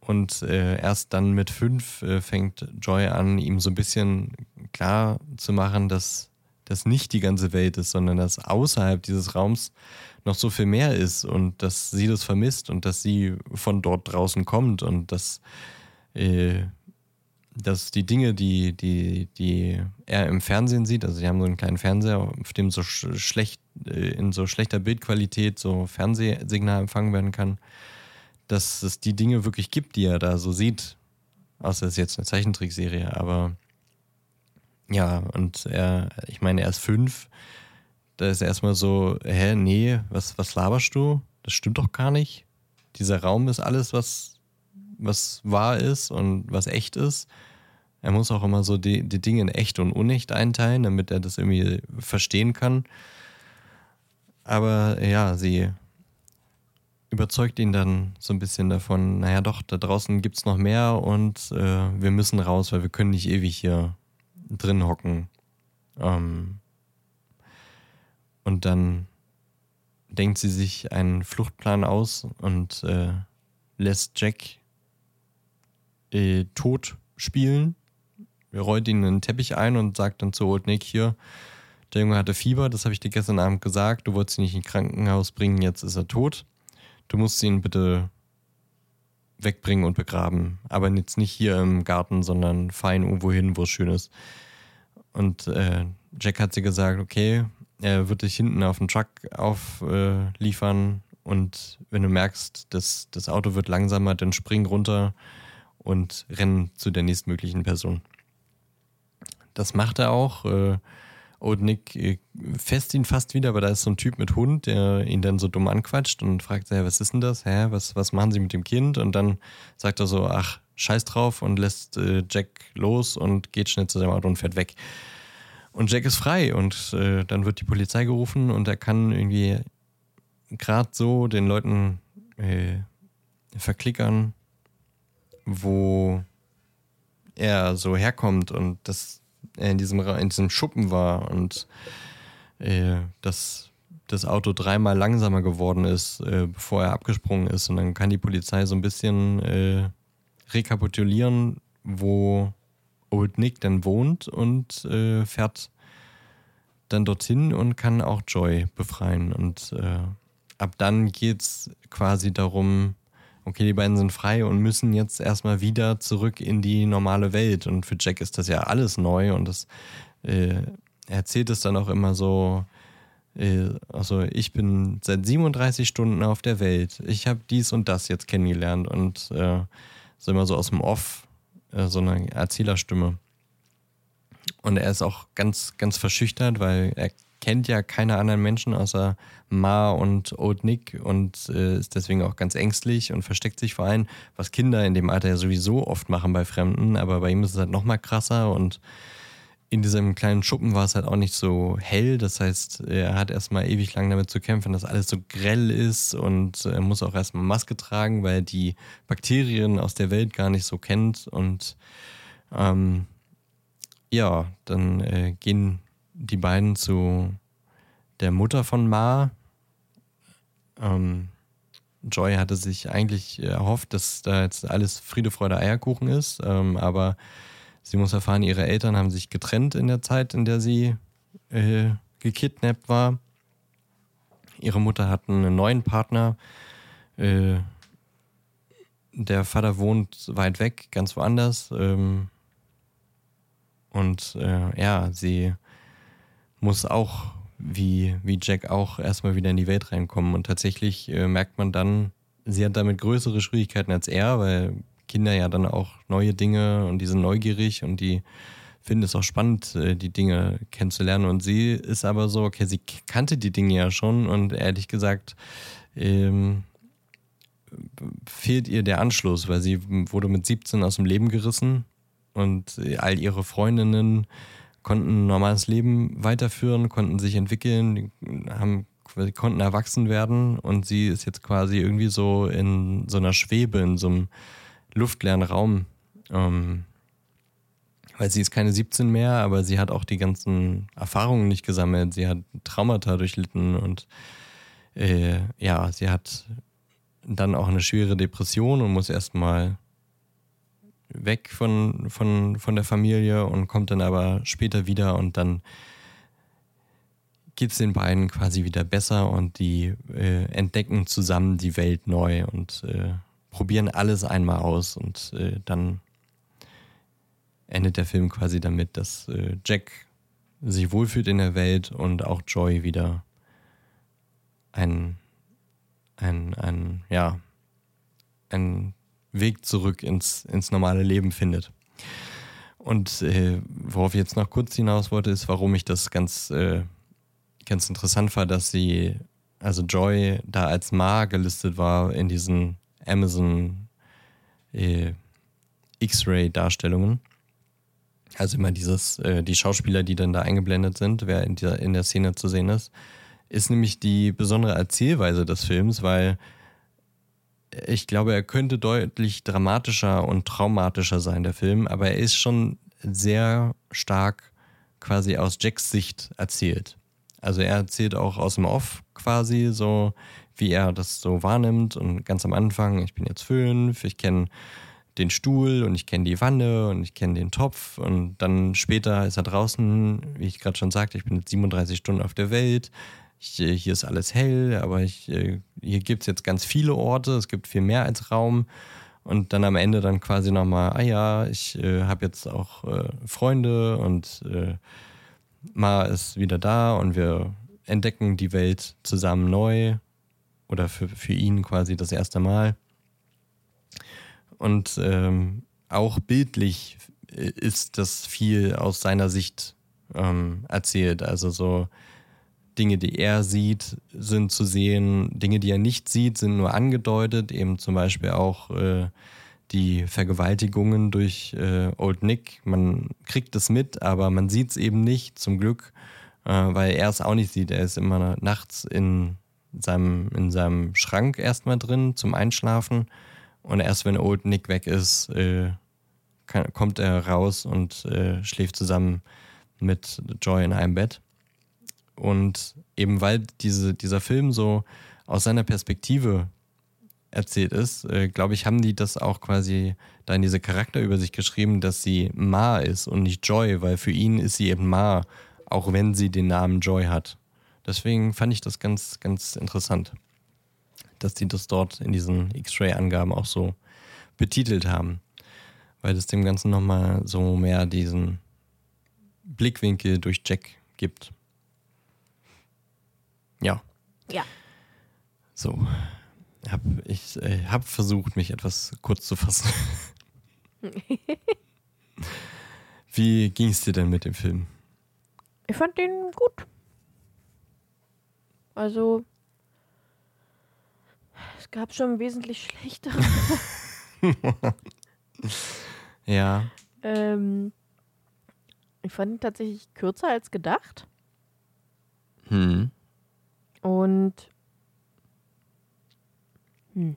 Und äh, erst dann mit fünf äh, fängt Joy an, ihm so ein bisschen klar zu machen, dass das nicht die ganze Welt ist, sondern dass außerhalb dieses Raums noch so viel mehr ist und dass sie das vermisst und dass sie von dort draußen kommt und dass, äh, dass die Dinge, die, die, die er im Fernsehen sieht, also sie haben so einen kleinen Fernseher, auf dem so sch schlecht, äh, in so schlechter Bildqualität so Fernsehsignal empfangen werden kann, dass es die Dinge wirklich gibt, die er da so sieht. Außer es ist jetzt eine Zeichentrickserie, aber ja, und er, ich meine, er ist fünf. Da ist er erstmal so, hä, nee, was, was laberst du? Das stimmt doch gar nicht. Dieser Raum ist alles, was, was wahr ist und was echt ist. Er muss auch immer so die, die Dinge in echt und unecht einteilen, damit er das irgendwie verstehen kann. Aber ja, sie überzeugt ihn dann so ein bisschen davon, naja doch, da draußen gibt es noch mehr und äh, wir müssen raus, weil wir können nicht ewig hier drin hocken. Ähm, und dann denkt sie sich einen Fluchtplan aus und äh, lässt Jack äh, tot spielen. Er rollt ihn einen Teppich ein und sagt dann zu Old Nick hier, der Junge hatte Fieber, das habe ich dir gestern Abend gesagt, du wolltest ihn nicht ins Krankenhaus bringen, jetzt ist er tot. Du musst ihn bitte wegbringen und begraben. Aber jetzt nicht hier im Garten, sondern fein irgendwo hin, wo es schön ist. Und äh, Jack hat sie gesagt, okay, er wird dich hinten auf den Truck aufliefern äh, und wenn du merkst, dass das Auto wird langsamer, dann spring runter und renn zu der nächstmöglichen Person. Das macht er auch. Äh, Old Nick äh, fest ihn fast wieder, aber da ist so ein Typ mit Hund, der ihn dann so dumm anquatscht und fragt, hey, was ist denn das? Hä, was, was machen sie mit dem Kind? Und dann sagt er so, ach, scheiß drauf und lässt äh, Jack los und geht schnell zu seinem Auto und fährt weg. Und Jack ist frei und äh, dann wird die Polizei gerufen und er kann irgendwie gerade so den Leuten äh, verklickern, wo er so herkommt und dass er in diesem, in diesem Schuppen war und äh, dass das Auto dreimal langsamer geworden ist, äh, bevor er abgesprungen ist. Und dann kann die Polizei so ein bisschen äh, rekapitulieren, wo Old Nick denn wohnt und äh, fährt dann dorthin und kann auch Joy befreien. Und äh, ab dann geht es quasi darum, okay, die beiden sind frei und müssen jetzt erstmal wieder zurück in die normale Welt. Und für Jack ist das ja alles neu und das äh, erzählt es dann auch immer so. Äh, also ich bin seit 37 Stunden auf der Welt. Ich habe dies und das jetzt kennengelernt und äh, so immer so aus dem Off äh, so eine Erzählerstimme. Und er ist auch ganz, ganz verschüchtert, weil er kennt ja keine anderen Menschen außer Ma und Old Nick und äh, ist deswegen auch ganz ängstlich und versteckt sich vor allem, was Kinder in dem Alter ja sowieso oft machen bei Fremden, aber bei ihm ist es halt noch mal krasser und in diesem kleinen Schuppen war es halt auch nicht so hell. Das heißt, er hat erstmal ewig lang damit zu kämpfen, dass alles so grell ist und er muss auch erstmal Maske tragen, weil er die Bakterien aus der Welt gar nicht so kennt. Und ähm, ja, dann äh, gehen die beiden zu der Mutter von Ma. Ähm, Joy hatte sich eigentlich erhofft, dass da jetzt alles Friede, Freude, Eierkuchen ist, ähm, aber sie muss erfahren, ihre Eltern haben sich getrennt in der Zeit, in der sie äh, gekidnappt war. Ihre Mutter hat einen neuen Partner. Äh, der Vater wohnt weit weg, ganz woanders. Ähm, und äh, ja, sie muss auch, wie, wie Jack auch, erstmal wieder in die Welt reinkommen. Und tatsächlich äh, merkt man dann, sie hat damit größere Schwierigkeiten als er, weil Kinder ja dann auch neue Dinge und die sind neugierig und die finden es auch spannend, äh, die Dinge kennenzulernen. Und sie ist aber so, okay, sie kannte die Dinge ja schon und ehrlich gesagt, ähm, fehlt ihr der Anschluss, weil sie wurde mit 17 aus dem Leben gerissen und all ihre Freundinnen konnten ein normales Leben weiterführen, konnten sich entwickeln, haben, konnten erwachsen werden und sie ist jetzt quasi irgendwie so in so einer Schwebe, in so einem luftleeren Raum. Ähm, weil sie ist keine 17 mehr, aber sie hat auch die ganzen Erfahrungen nicht gesammelt. Sie hat Traumata durchlitten und äh, ja, sie hat dann auch eine schwere Depression und muss erstmal weg von, von, von der Familie und kommt dann aber später wieder und dann geht es den beiden quasi wieder besser und die äh, entdecken zusammen die Welt neu und äh, probieren alles einmal aus und äh, dann endet der Film quasi damit, dass äh, Jack sich wohlfühlt in der Welt und auch Joy wieder ein, ein, ein, ja, ein Weg zurück ins, ins normale Leben findet. Und äh, worauf ich jetzt noch kurz hinaus wollte, ist, warum ich das ganz, äh, ganz interessant war, dass sie, also Joy da als Ma gelistet war in diesen Amazon äh, X-Ray-Darstellungen. Also immer dieses, äh, die Schauspieler, die dann da eingeblendet sind, wer in der, in der Szene zu sehen ist, ist nämlich die besondere Erzählweise des Films, weil ich glaube, er könnte deutlich dramatischer und traumatischer sein, der Film, aber er ist schon sehr stark quasi aus Jacks Sicht erzählt. Also er erzählt auch aus dem Off quasi so, wie er das so wahrnimmt und ganz am Anfang, ich bin jetzt fünf, ich kenne den Stuhl und ich kenne die Wanne und ich kenne den Topf und dann später ist er draußen, wie ich gerade schon sagte, ich bin jetzt 37 Stunden auf der Welt, ich, äh, hier ist alles hell, aber ich, äh, hier gibt es jetzt ganz viele Orte, es gibt viel mehr als Raum. Und dann am Ende dann quasi nochmal, ah ja, ich äh, habe jetzt auch äh, Freunde und äh, Ma ist wieder da und wir entdecken die Welt zusammen neu oder für, für ihn quasi das erste Mal. Und ähm, auch bildlich äh, ist das viel aus seiner Sicht ähm, erzählt. Also so Dinge, die er sieht, sind zu sehen. Dinge, die er nicht sieht, sind nur angedeutet. Eben zum Beispiel auch äh, die Vergewaltigungen durch äh, Old Nick. Man kriegt es mit, aber man sieht es eben nicht, zum Glück, äh, weil er es auch nicht sieht. Er ist immer nachts in seinem, in seinem Schrank erstmal drin zum Einschlafen. Und erst wenn Old Nick weg ist, äh, kann, kommt er raus und äh, schläft zusammen mit Joy in einem Bett. Und eben weil diese, dieser Film so aus seiner Perspektive erzählt ist, äh, glaube ich, haben die das auch quasi da in diese Charakter über sich geschrieben, dass sie Ma ist und nicht Joy, weil für ihn ist sie eben Ma, auch wenn sie den Namen Joy hat. Deswegen fand ich das ganz, ganz interessant, dass die das dort in diesen X-Ray-Angaben auch so betitelt haben, weil es dem Ganzen nochmal so mehr diesen Blickwinkel durch Jack gibt. Ja. So. Hab, ich äh, habe versucht, mich etwas kurz zu fassen. Wie ging es dir denn mit dem Film? Ich fand den gut. Also, es gab schon wesentlich schlechtere. Ja. ähm, ich fand ihn tatsächlich kürzer als gedacht. Hm. Und. Hm.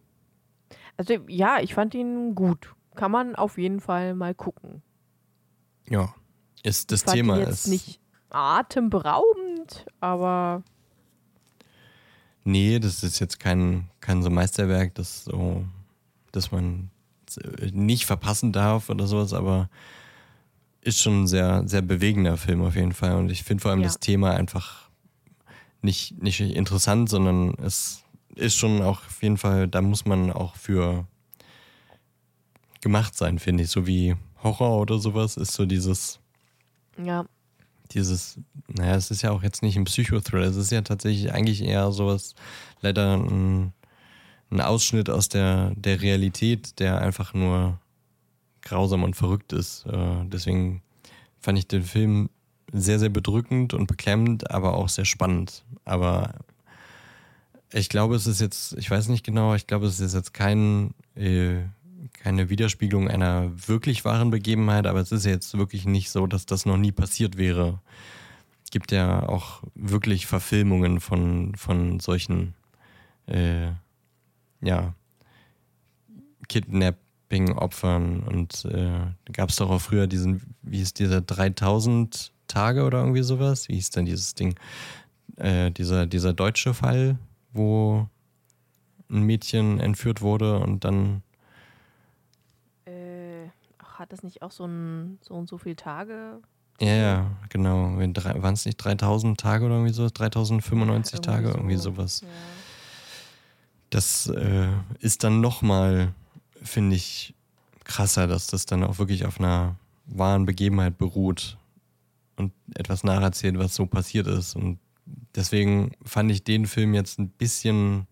Also, ja, ich fand ihn gut. Kann man auf jeden Fall mal gucken. Ja. Ist das ich fand Thema ihn jetzt ist. nicht atemberaubend, aber Nee, das ist jetzt kein, kein so Meisterwerk, das so, dass man nicht verpassen darf oder sowas, aber ist schon ein sehr, sehr bewegender Film auf jeden Fall. Und ich finde vor allem Ja. das Thema einfach nicht, nicht interessant, sondern es ist schon auch auf jeden Fall, da muss man auch für gemacht sein, finde ich. So wie Horror oder sowas ist so dieses, ja, dieses, naja, es ist ja auch jetzt nicht ein Psychothriller, es ist ja tatsächlich eigentlich eher sowas, leider ein, ein Ausschnitt aus der, der Realität, der einfach nur grausam und verrückt ist. Äh, deswegen fand ich den Film sehr, sehr bedrückend und beklemmend, aber auch sehr spannend. Aber ich glaube, es ist jetzt, ich weiß nicht genau, ich glaube, es ist jetzt kein, äh, keine Widerspiegelung einer wirklich wahren Begebenheit, aber es ist jetzt wirklich nicht so, dass das noch nie passiert wäre. Es gibt ja auch wirklich Verfilmungen von, von solchen, äh, ja, Kidnapping-Opfern und äh, gab es doch auch früher diesen, wie hieß dieser 3000 Tage oder irgendwie sowas? Wie hieß denn dieses Ding? Äh, dieser, dieser deutsche Fall, wo ein Mädchen entführt wurde und dann äh, ach, hat das nicht auch so ein so und so viele Tage? Ja, ja, genau. Waren es nicht 3000 Tage oder irgendwie so? 3095 Tage, so. irgendwie sowas. Ja. Das äh, ist dann nochmal, finde ich, krasser, dass das dann auch wirklich auf einer wahren Begebenheit beruht und etwas nacherzählt, was so passiert ist. Und deswegen fand ich den Film jetzt ein bisschen,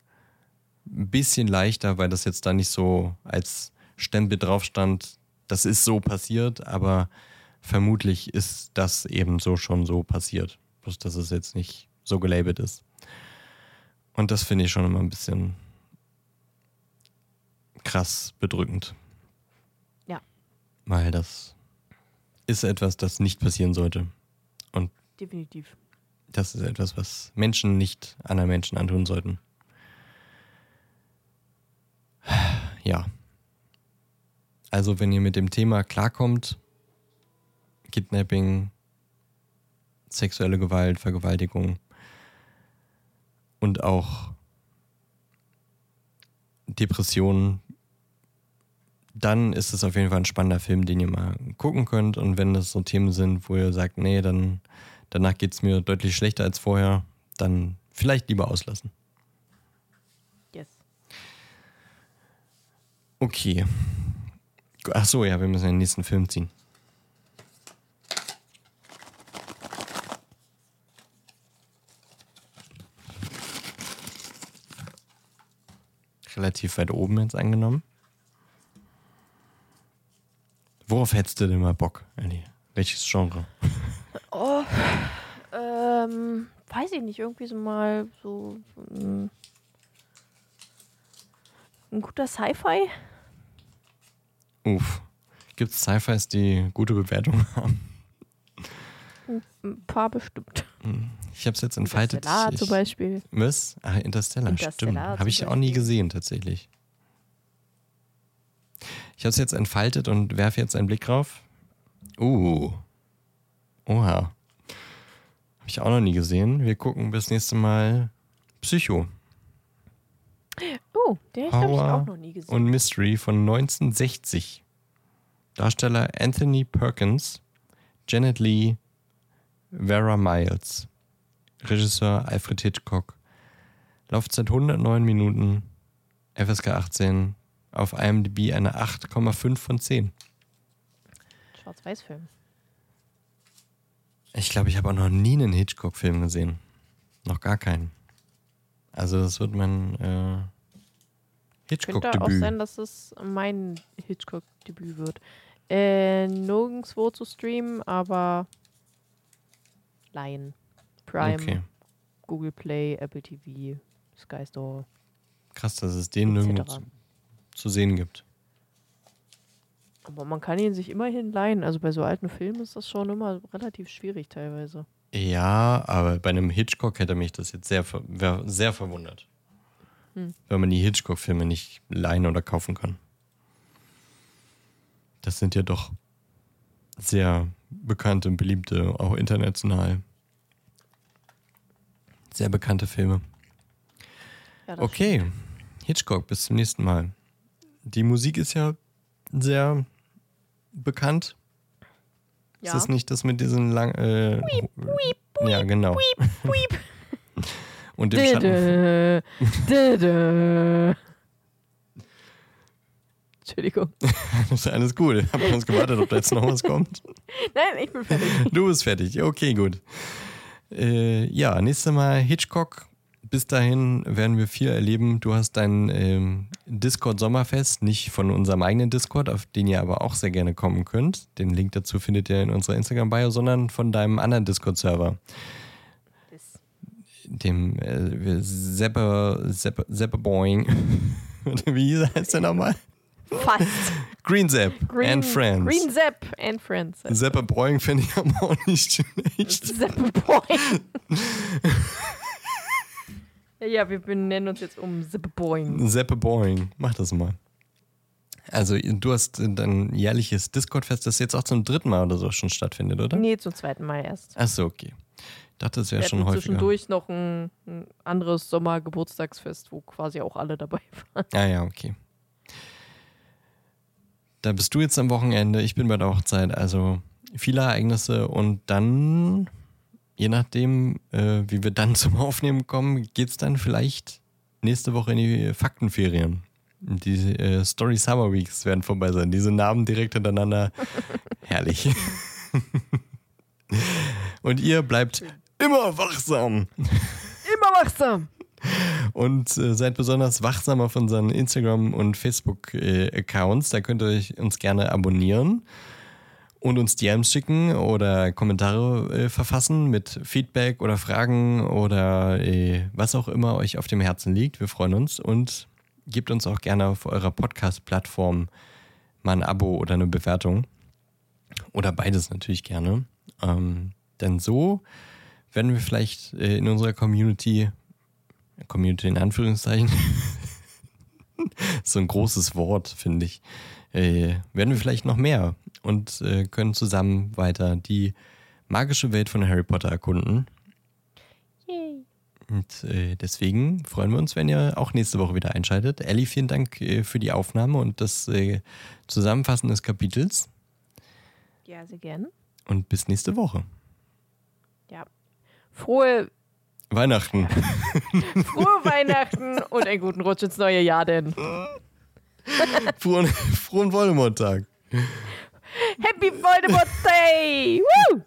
ein bisschen leichter, weil das jetzt da nicht so als Stempel drauf stand, das ist so passiert, aber vermutlich ist das eben so schon so passiert. Bloß, dass es jetzt nicht so gelabelt ist. Und das finde ich schon immer ein bisschen krass bedrückend. Ja. Weil das ist etwas, das nicht passieren sollte. Und Definitiv. das ist etwas, was Menschen nicht anderen Menschen antun sollten. Ja. Also, wenn ihr mit dem Thema klarkommt, Kidnapping, sexuelle Gewalt, Vergewaltigung und auch Depressionen, dann ist es auf jeden Fall ein spannender Film, den ihr mal gucken könnt. Und wenn das so Themen sind, wo ihr sagt, nee, dann danach geht es mir deutlich schlechter als vorher, dann vielleicht lieber auslassen. Yes. Okay. Ach so, ja, wir müssen den nächsten Film ziehen. Relativ weit oben jetzt angenommen. Worauf hättest du denn mal Bock, Ellie? Welches Genre? Oh, ähm, weiß ich nicht, irgendwie so mal so ein, ein guter Sci-Fi. Uff. Gibt es Sci-Fis, die gute Bewertungen haben? Ein paar bestimmt. Ich habe es jetzt entfaltet. Interstellar Ich, zum Beispiel. Was? Ach, Interstellar, stimmt. Interstellar Habe zum ich auch nie gesehen, tatsächlich. Ich habe es jetzt entfaltet und werfe jetzt einen Blick drauf. Uh. Oha. Habe ich auch noch nie gesehen. Wir gucken bis nächste Mal Psycho. Oh, den habe ich, auch noch nie gesehen. und Mystery von 1960. Darsteller Anthony Perkins, Janet Lee, Vera Miles. Regisseur Alfred Hitchcock. Laufzeit 109 Minuten. FSK 18. Auf IMDb eine 8,5 von 10. Schwarz-Weiß-Film. Ich glaube, ich habe auch noch nie einen Hitchcock-Film gesehen. Noch gar keinen. Also das wird mein äh, Könnte auch Hitchcock-Debüt. sein, dass es mein Hitchcock-Debüt wird. Äh, nirgendwo zu streamen, aber Lion. Prime, Okay. Google Play, Apple TV, Sky Store, Krass, dass es den nirgendwo. Zu, sehen gibt. Aber man kann ihn sich immerhin leihen. Also bei so alten Filmen ist das schon immer relativ schwierig teilweise. Ja, aber bei einem Hitchcock hätte mich das jetzt sehr, sehr verwundert. Hm. Wenn man die Hitchcock-Filme nicht leihen oder kaufen kann. Das sind ja doch sehr bekannte und beliebte, auch international. Sehr bekannte Filme. Ja, Okay, Hitchcock, bis zum nächsten Mal. Die Musik ist ja sehr bekannt. Ja. Ist das nicht das mit diesen lang. Äh, ja, genau. Weep. Und dem Schatten. Dö. Entschuldigung. Das ist alles gut. Ich habe uns gewartet, ob da jetzt noch was kommt. Nein, ich bin fertig. Du bist fertig. Okay, gut. Äh, ja, nächstes Mal Hitchcock. Bis dahin werden wir viel erleben. Du hast dein ähm, Discord-Sommerfest, nicht von unserem eigenen Discord, auf den ihr aber auch sehr gerne kommen könnt. Den Link dazu findet ihr in unserer Instagram-Bio, sondern von deinem anderen Discord-Server, dem äh, Zeppe, Zeppe, Zeppe Boing. Wie heißt der nochmal? Fast. Green Zepp Green, and Friends. Green Zepp and Friends. Zeppe Boing finde ich aber auch nicht schlecht. Zepp Boy. ja, wir benennen uns jetzt um Zepp Boing. Seppe Boing. Mach das mal. Also, du hast dein jährliches Discord-Fest, das jetzt auch zum dritten Mal oder so schon stattfindet, oder? Nee, zum zweiten Mal erst. Achso, okay. Ich dachte, das wäre schon häufiger. zwischendurch noch ein, ein anderes Sommergeburtstagsfest, wo quasi auch alle dabei waren. Ah ja, okay. Da bist du jetzt am Wochenende, ich bin bei der Hochzeit, also viele Ereignisse und dann, je nachdem, äh, wie wir dann zum Aufnehmen kommen, geht's dann vielleicht nächste Woche in die Faktenferien. Die äh, Story Summer Weeks werden vorbei sein. Diese Namen direkt hintereinander. Herrlich. und ihr bleibt immer wachsam. Immer wachsam. Und äh, seid besonders wachsam auf unseren Instagram- und Facebook-Accounts. Da könnt ihr euch uns gerne abonnieren und uns DMs schicken oder Kommentare äh, verfassen mit Feedback oder Fragen oder äh, was auch immer euch auf dem Herzen liegt. Wir freuen uns und gebt uns auch gerne auf eurer Podcast-Plattform mal ein Abo oder eine Bewertung. Oder beides natürlich gerne. Ähm, denn so werden wir vielleicht äh, in unserer Community Community in Anführungszeichen. so ein großes Wort, finde ich. Äh, werden wir vielleicht noch mehr und äh, können zusammen weiter die magische Welt von Harry Potter erkunden. Yay. Und äh, deswegen freuen wir uns, wenn ihr auch nächste Woche wieder einschaltet. Ellie, vielen Dank äh, für die Aufnahme und das äh, Zusammenfassen des Kapitels. Ja, sehr gerne. Und bis nächste Woche. Ja. Frohe, Weihnachten. frohe Weihnachten und einen guten Rutsch ins neue Jahr denn. Frohen, frohen Voldemort-Tag. Happy Voldemort Day! Woo!